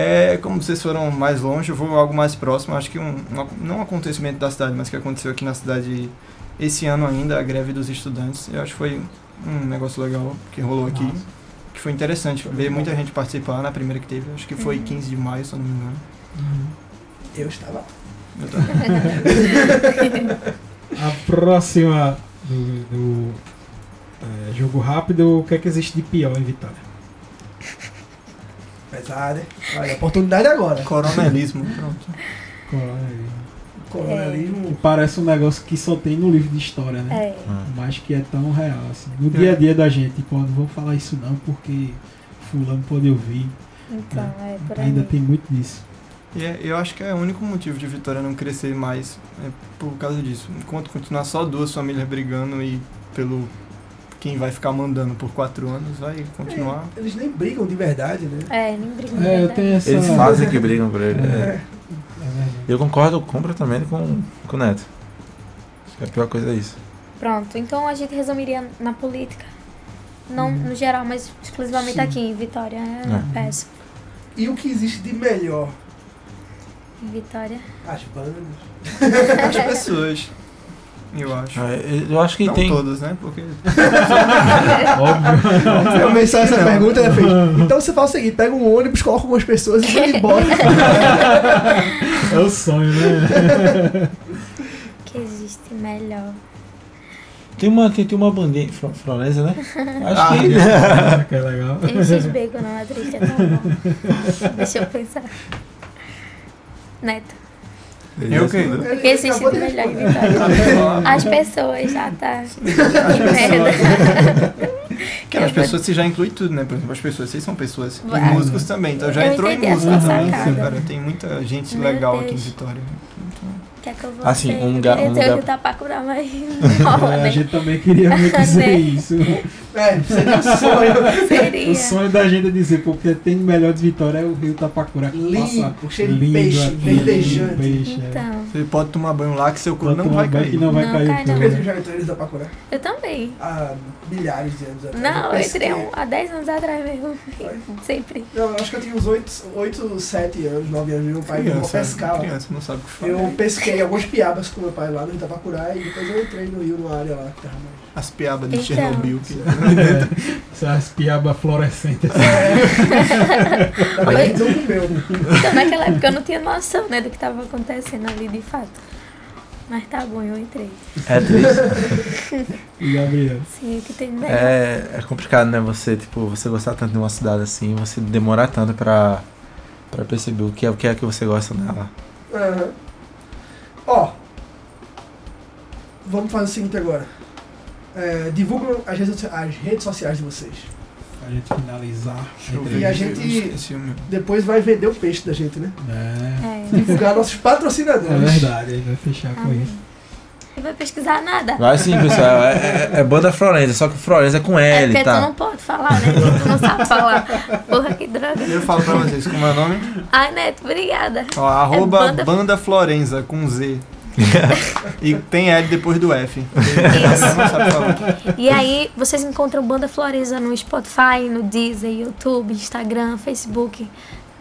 É, como vocês foram mais longe, eu vou algo mais próximo. Acho que um, um não um acontecimento da cidade, mas que aconteceu aqui na cidade esse ano ainda, a greve dos estudantes. Eu acho que foi um negócio legal que rolou aqui. Massa. Que foi interessante ver muita gente participar na primeira que teve. Acho que foi 15 de maio, se eu não me engano. Uhum. Eu estava. Eu tava- A próxima do, do, é, jogo rápido, o que é que existe de pior em Vitória? Pesada. Olha, oportunidade agora. Coronelismo, pronto. É aí? Coronelismo. Parece um negócio que só tem no livro de história, né? É. Mas que é tão real, assim. No dia a dia da gente, pô, não vou falar isso não porque fulano pode ouvir. Então, é por aí. Ainda tem muito disso. E é- eu acho que é o único motivo de Vitória não crescer mais é por causa disso. Enquanto continuar só duas famílias brigando e pelo quem vai ficar mandando por quatro anos, vai continuar. É, eles nem brigam de verdade, né? É, nem briga. É, eu verdade. tenho essa. Eles fazem que brigam por ele. É. é. É. Eu concordo completamente com, com o Neto. Acho que a pior coisa é isso. Pronto, então a gente resumiria na política. Não no geral, mas exclusivamente Sim. aqui em Vitória. É, É. péssimo. E o que existe de melhor? Em Vitória. As bandas. As pessoas, eu acho. Ah, Eu acho que não tem. todas, né? Porque Óbvio. Eu essa pergunta, né, fez? Então você faz o seguinte: pega um ônibus, coloca algumas pessoas e vai embora. É o sonho, né? O que existe melhor? Tem uma, tem, tem uma. Fro- Florença, né? Acho Ah, que. que é legal. Esses bacon na matriz é tão bom. Deixa eu pensar. Neto. Eu o quê? O que existe de melhor em Vitória? As pessoas já tá. Que merda. Que as pessoas você já inclui tudo, né? Por exemplo, as pessoas, vocês são pessoas. E músicos também, então já Eu entrou em música. também. Cara, tem muita gente Meu legal Deus. aqui em Vitória. Quer que eu vou Assim, um Eu lugar- um lugar- o Itapacurá, mas É, não, a né? gente também queria muito dizer Né? isso. É, seria um sonho. Seria. O sonho da gente é dizer, pô, porque tem melhor de Vitória é o Rio Tapacurá. que Limpo, cheio de lindo peixe, verdejante. peixe. Então, Você pode tomar banho lá que seu Bota não vai cair. que não vai Não cair cai, não. Eu também. há milhares de anos atrás. Não, eu entrei um- há 10 anos atrás mesmo. Sempre. Não, eu acho que eu tinha uns 8, 8 7 anos, 9 anos. Meu pai Criança, pescar criança não sabe o que faz. Eu pesquei algumas piabas com meu pai lá no Itapacurá e depois eu entrei no rio, numa área lá que tava mais. As piabas de Então. Chernobyl. Que... Essas piabas fluorescentes. Também não comeu. Então, naquela época eu não tinha noção, né, do que estava acontecendo ali de fato. Mas tá bom, eu entrei. É triste. E Gabriel. Sim, o que tem melhor. É, é complicado, né? Você, tipo, você gostar tanto de uma cidade assim, você demorar tanto pra, pra perceber o que é o que é que você gosta dela. Aham. Ó, vamos fazer o seguinte agora. É, divulgam as redes, socia- as redes sociais de vocês. Pra gente finalizar. A. E a gente-. Depois vai vender o peixe da gente, né? É, É. Divulgar nossos patrocinadores. é verdade, a gente vai fechar com Amém. isso. Não vai pesquisar nada. Vai sim, pessoal. É, é- é banda Florença, só que Florença é com É L, porque tu tá? não pode falar, né? Porque tu não sabe falar. Porra, que droga. Eu falo pra vocês como é o nome. Ai, Neto, obrigada. Ó, arroba banda- banda... Florenza com Z. e tem L depois do F. Sabe falar. E aí, vocês encontram Banda Floreza no Spotify, no Deezer, YouTube, Instagram, Facebook.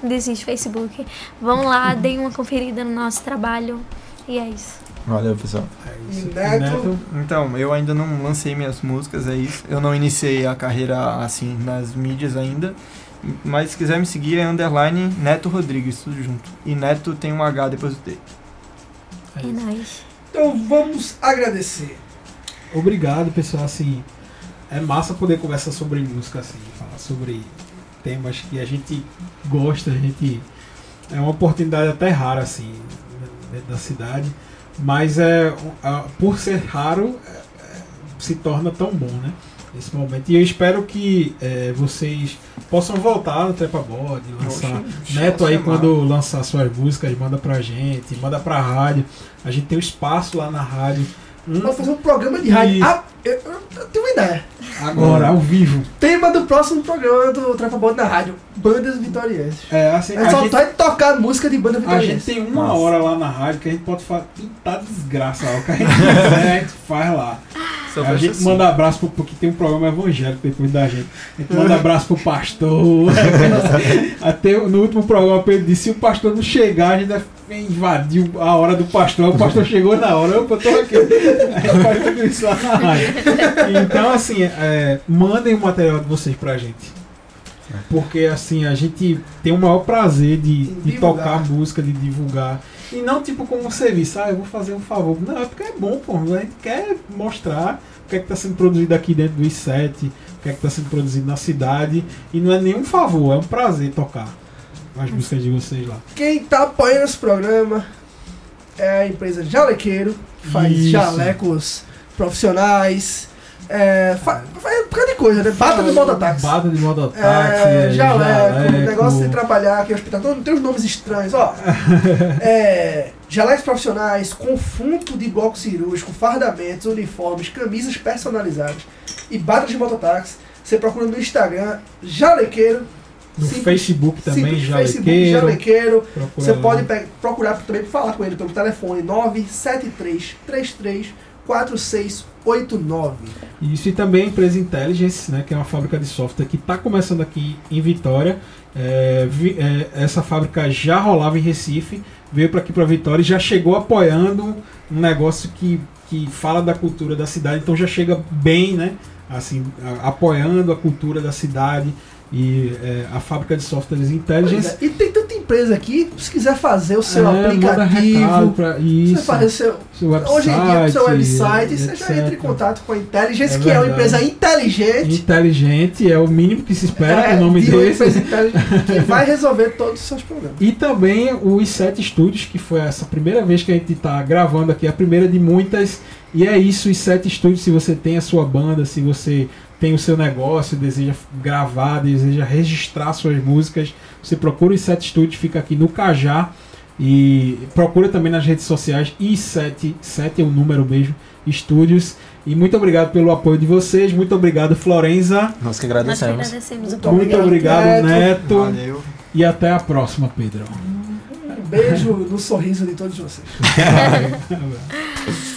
Não desiste, Facebook. Vão lá, deem uma conferida no nosso trabalho. E é isso. Valeu, pessoal. É isso. Neto, Então, eu ainda não lancei minhas músicas, é isso. Eu não iniciei a carreira assim nas mídias ainda. Mas se quiser me seguir é underline Neto Rodrigues, tudo junto. E Neto tem um H depois do T. É É nóis. então vamos agradecer. Obrigado, pessoal. Assim, é massa poder conversar sobre música, assim, falar sobre temas que a gente gosta, a gente. É uma oportunidade até rara, assim, dentro da cidade. Mas é por ser raro, é- é- se torna tão bom, né? Nesse momento. E eu espero que é, vocês possam voltar no Trepa Body, lançar. Poxa, Neto aí, quando lançar suas músicas, manda pra gente, manda pra rádio. A gente tem um espaço lá na rádio. Hum, Vamos fazer um programa de rádio. Ah, eu, eu- eu tenho uma ideia. agora, ao vivo. Tema do próximo programa do Trepa Bode na rádio: Bandas Vitorienses. É, assim, A gente a só gente, vai tocar música de banda a gente vitoriense. tem uma Massa. hora lá na rádio que a gente pode fazer. Tá desgraça lá. O que a gente quiser, a gente faz lá. Só a gente ser manda abraço pro, porque tem um programa evangélico depois da gente. A gente manda abraço pro pastor. Até no último programa, Pedro disse: se o pastor não chegar, a gente vai invadir a hora do pastor. O pastor chegou na hora, opa, eu tô aqui. Então, assim, é, mandem o material de vocês pra gente. Porque assim, a gente tem o maior prazer de, de tocar música, de divulgar. E não tipo como um serviço, ah, eu vou fazer um favor. Não, é porque é bom, pô. A gente quer mostrar o que é que está sendo produzido aqui dentro do I7, o que é que está sendo produzido na cidade. E não é nenhum favor, é um prazer tocar as músicas de vocês lá. Quem tá apoiando esse programa é a empresa Jalequeiro, que faz Isso. jalecos profissionais. É, fa- faz um bocado de coisa, né? Bata de mototáxi. Bata de mototáxi, É, é, jaleco, negócio de jaleco. trabalhar aqui no hospital. Todo- Tem uns nomes estranhos, ó. é, jalecos profissionais, conjunto de bloco cirúrgico, fardamentos, uniformes, camisas personalizadas e bata de mototáxi. Você procura no Instagram, Jalequeiro. No simples- Facebook também, simples Facebook, Jalequeiro. Você lá. pode procurar também falar com ele pelo telefone 973 33 4689. Isso e também a empresa Intelligence, né, que é uma fábrica de software que está começando aqui em Vitória. É, vi- é, essa fábrica já rolava em Recife, veio para aqui para Vitória e já chegou apoiando um negócio que, que fala da cultura da cidade, então já chega bem, né, assim, a- apoiando a cultura da cidade e é, a fábrica de softwares Intelligence. é, E tem tanta empresa aqui, se quiser fazer o seu É, aplicativo, pra você isso, fazer o seu, seu website, hoje em dia, o seu website, você já etc. entra em contato com a Intelligence, É que é uma empresa inteligente. Inteligente é o mínimo que se espera é, com o nome de desse. que vai resolver todos os seus problemas. E também o i7 Studios, que foi essa primeira vez que a gente está gravando aqui, a primeira de muitas. E é isso, o i7 Studios, se você tem a sua banda, se você tem o seu negócio, deseja gravar, deseja registrar suas músicas, você procura o i7 Studios, fica aqui no Cajá. E procura também nas redes sociais, i7, 7 é o número mesmo, Estúdios. E muito obrigado pelo apoio de vocês, muito obrigado Florenza, Nós que Nós que agradecemos. agradecemos Muito muito obrigado Neto. Neto, Valeu. e até a próxima, Pedro. Um beijo no sorriso de todos vocês. Um.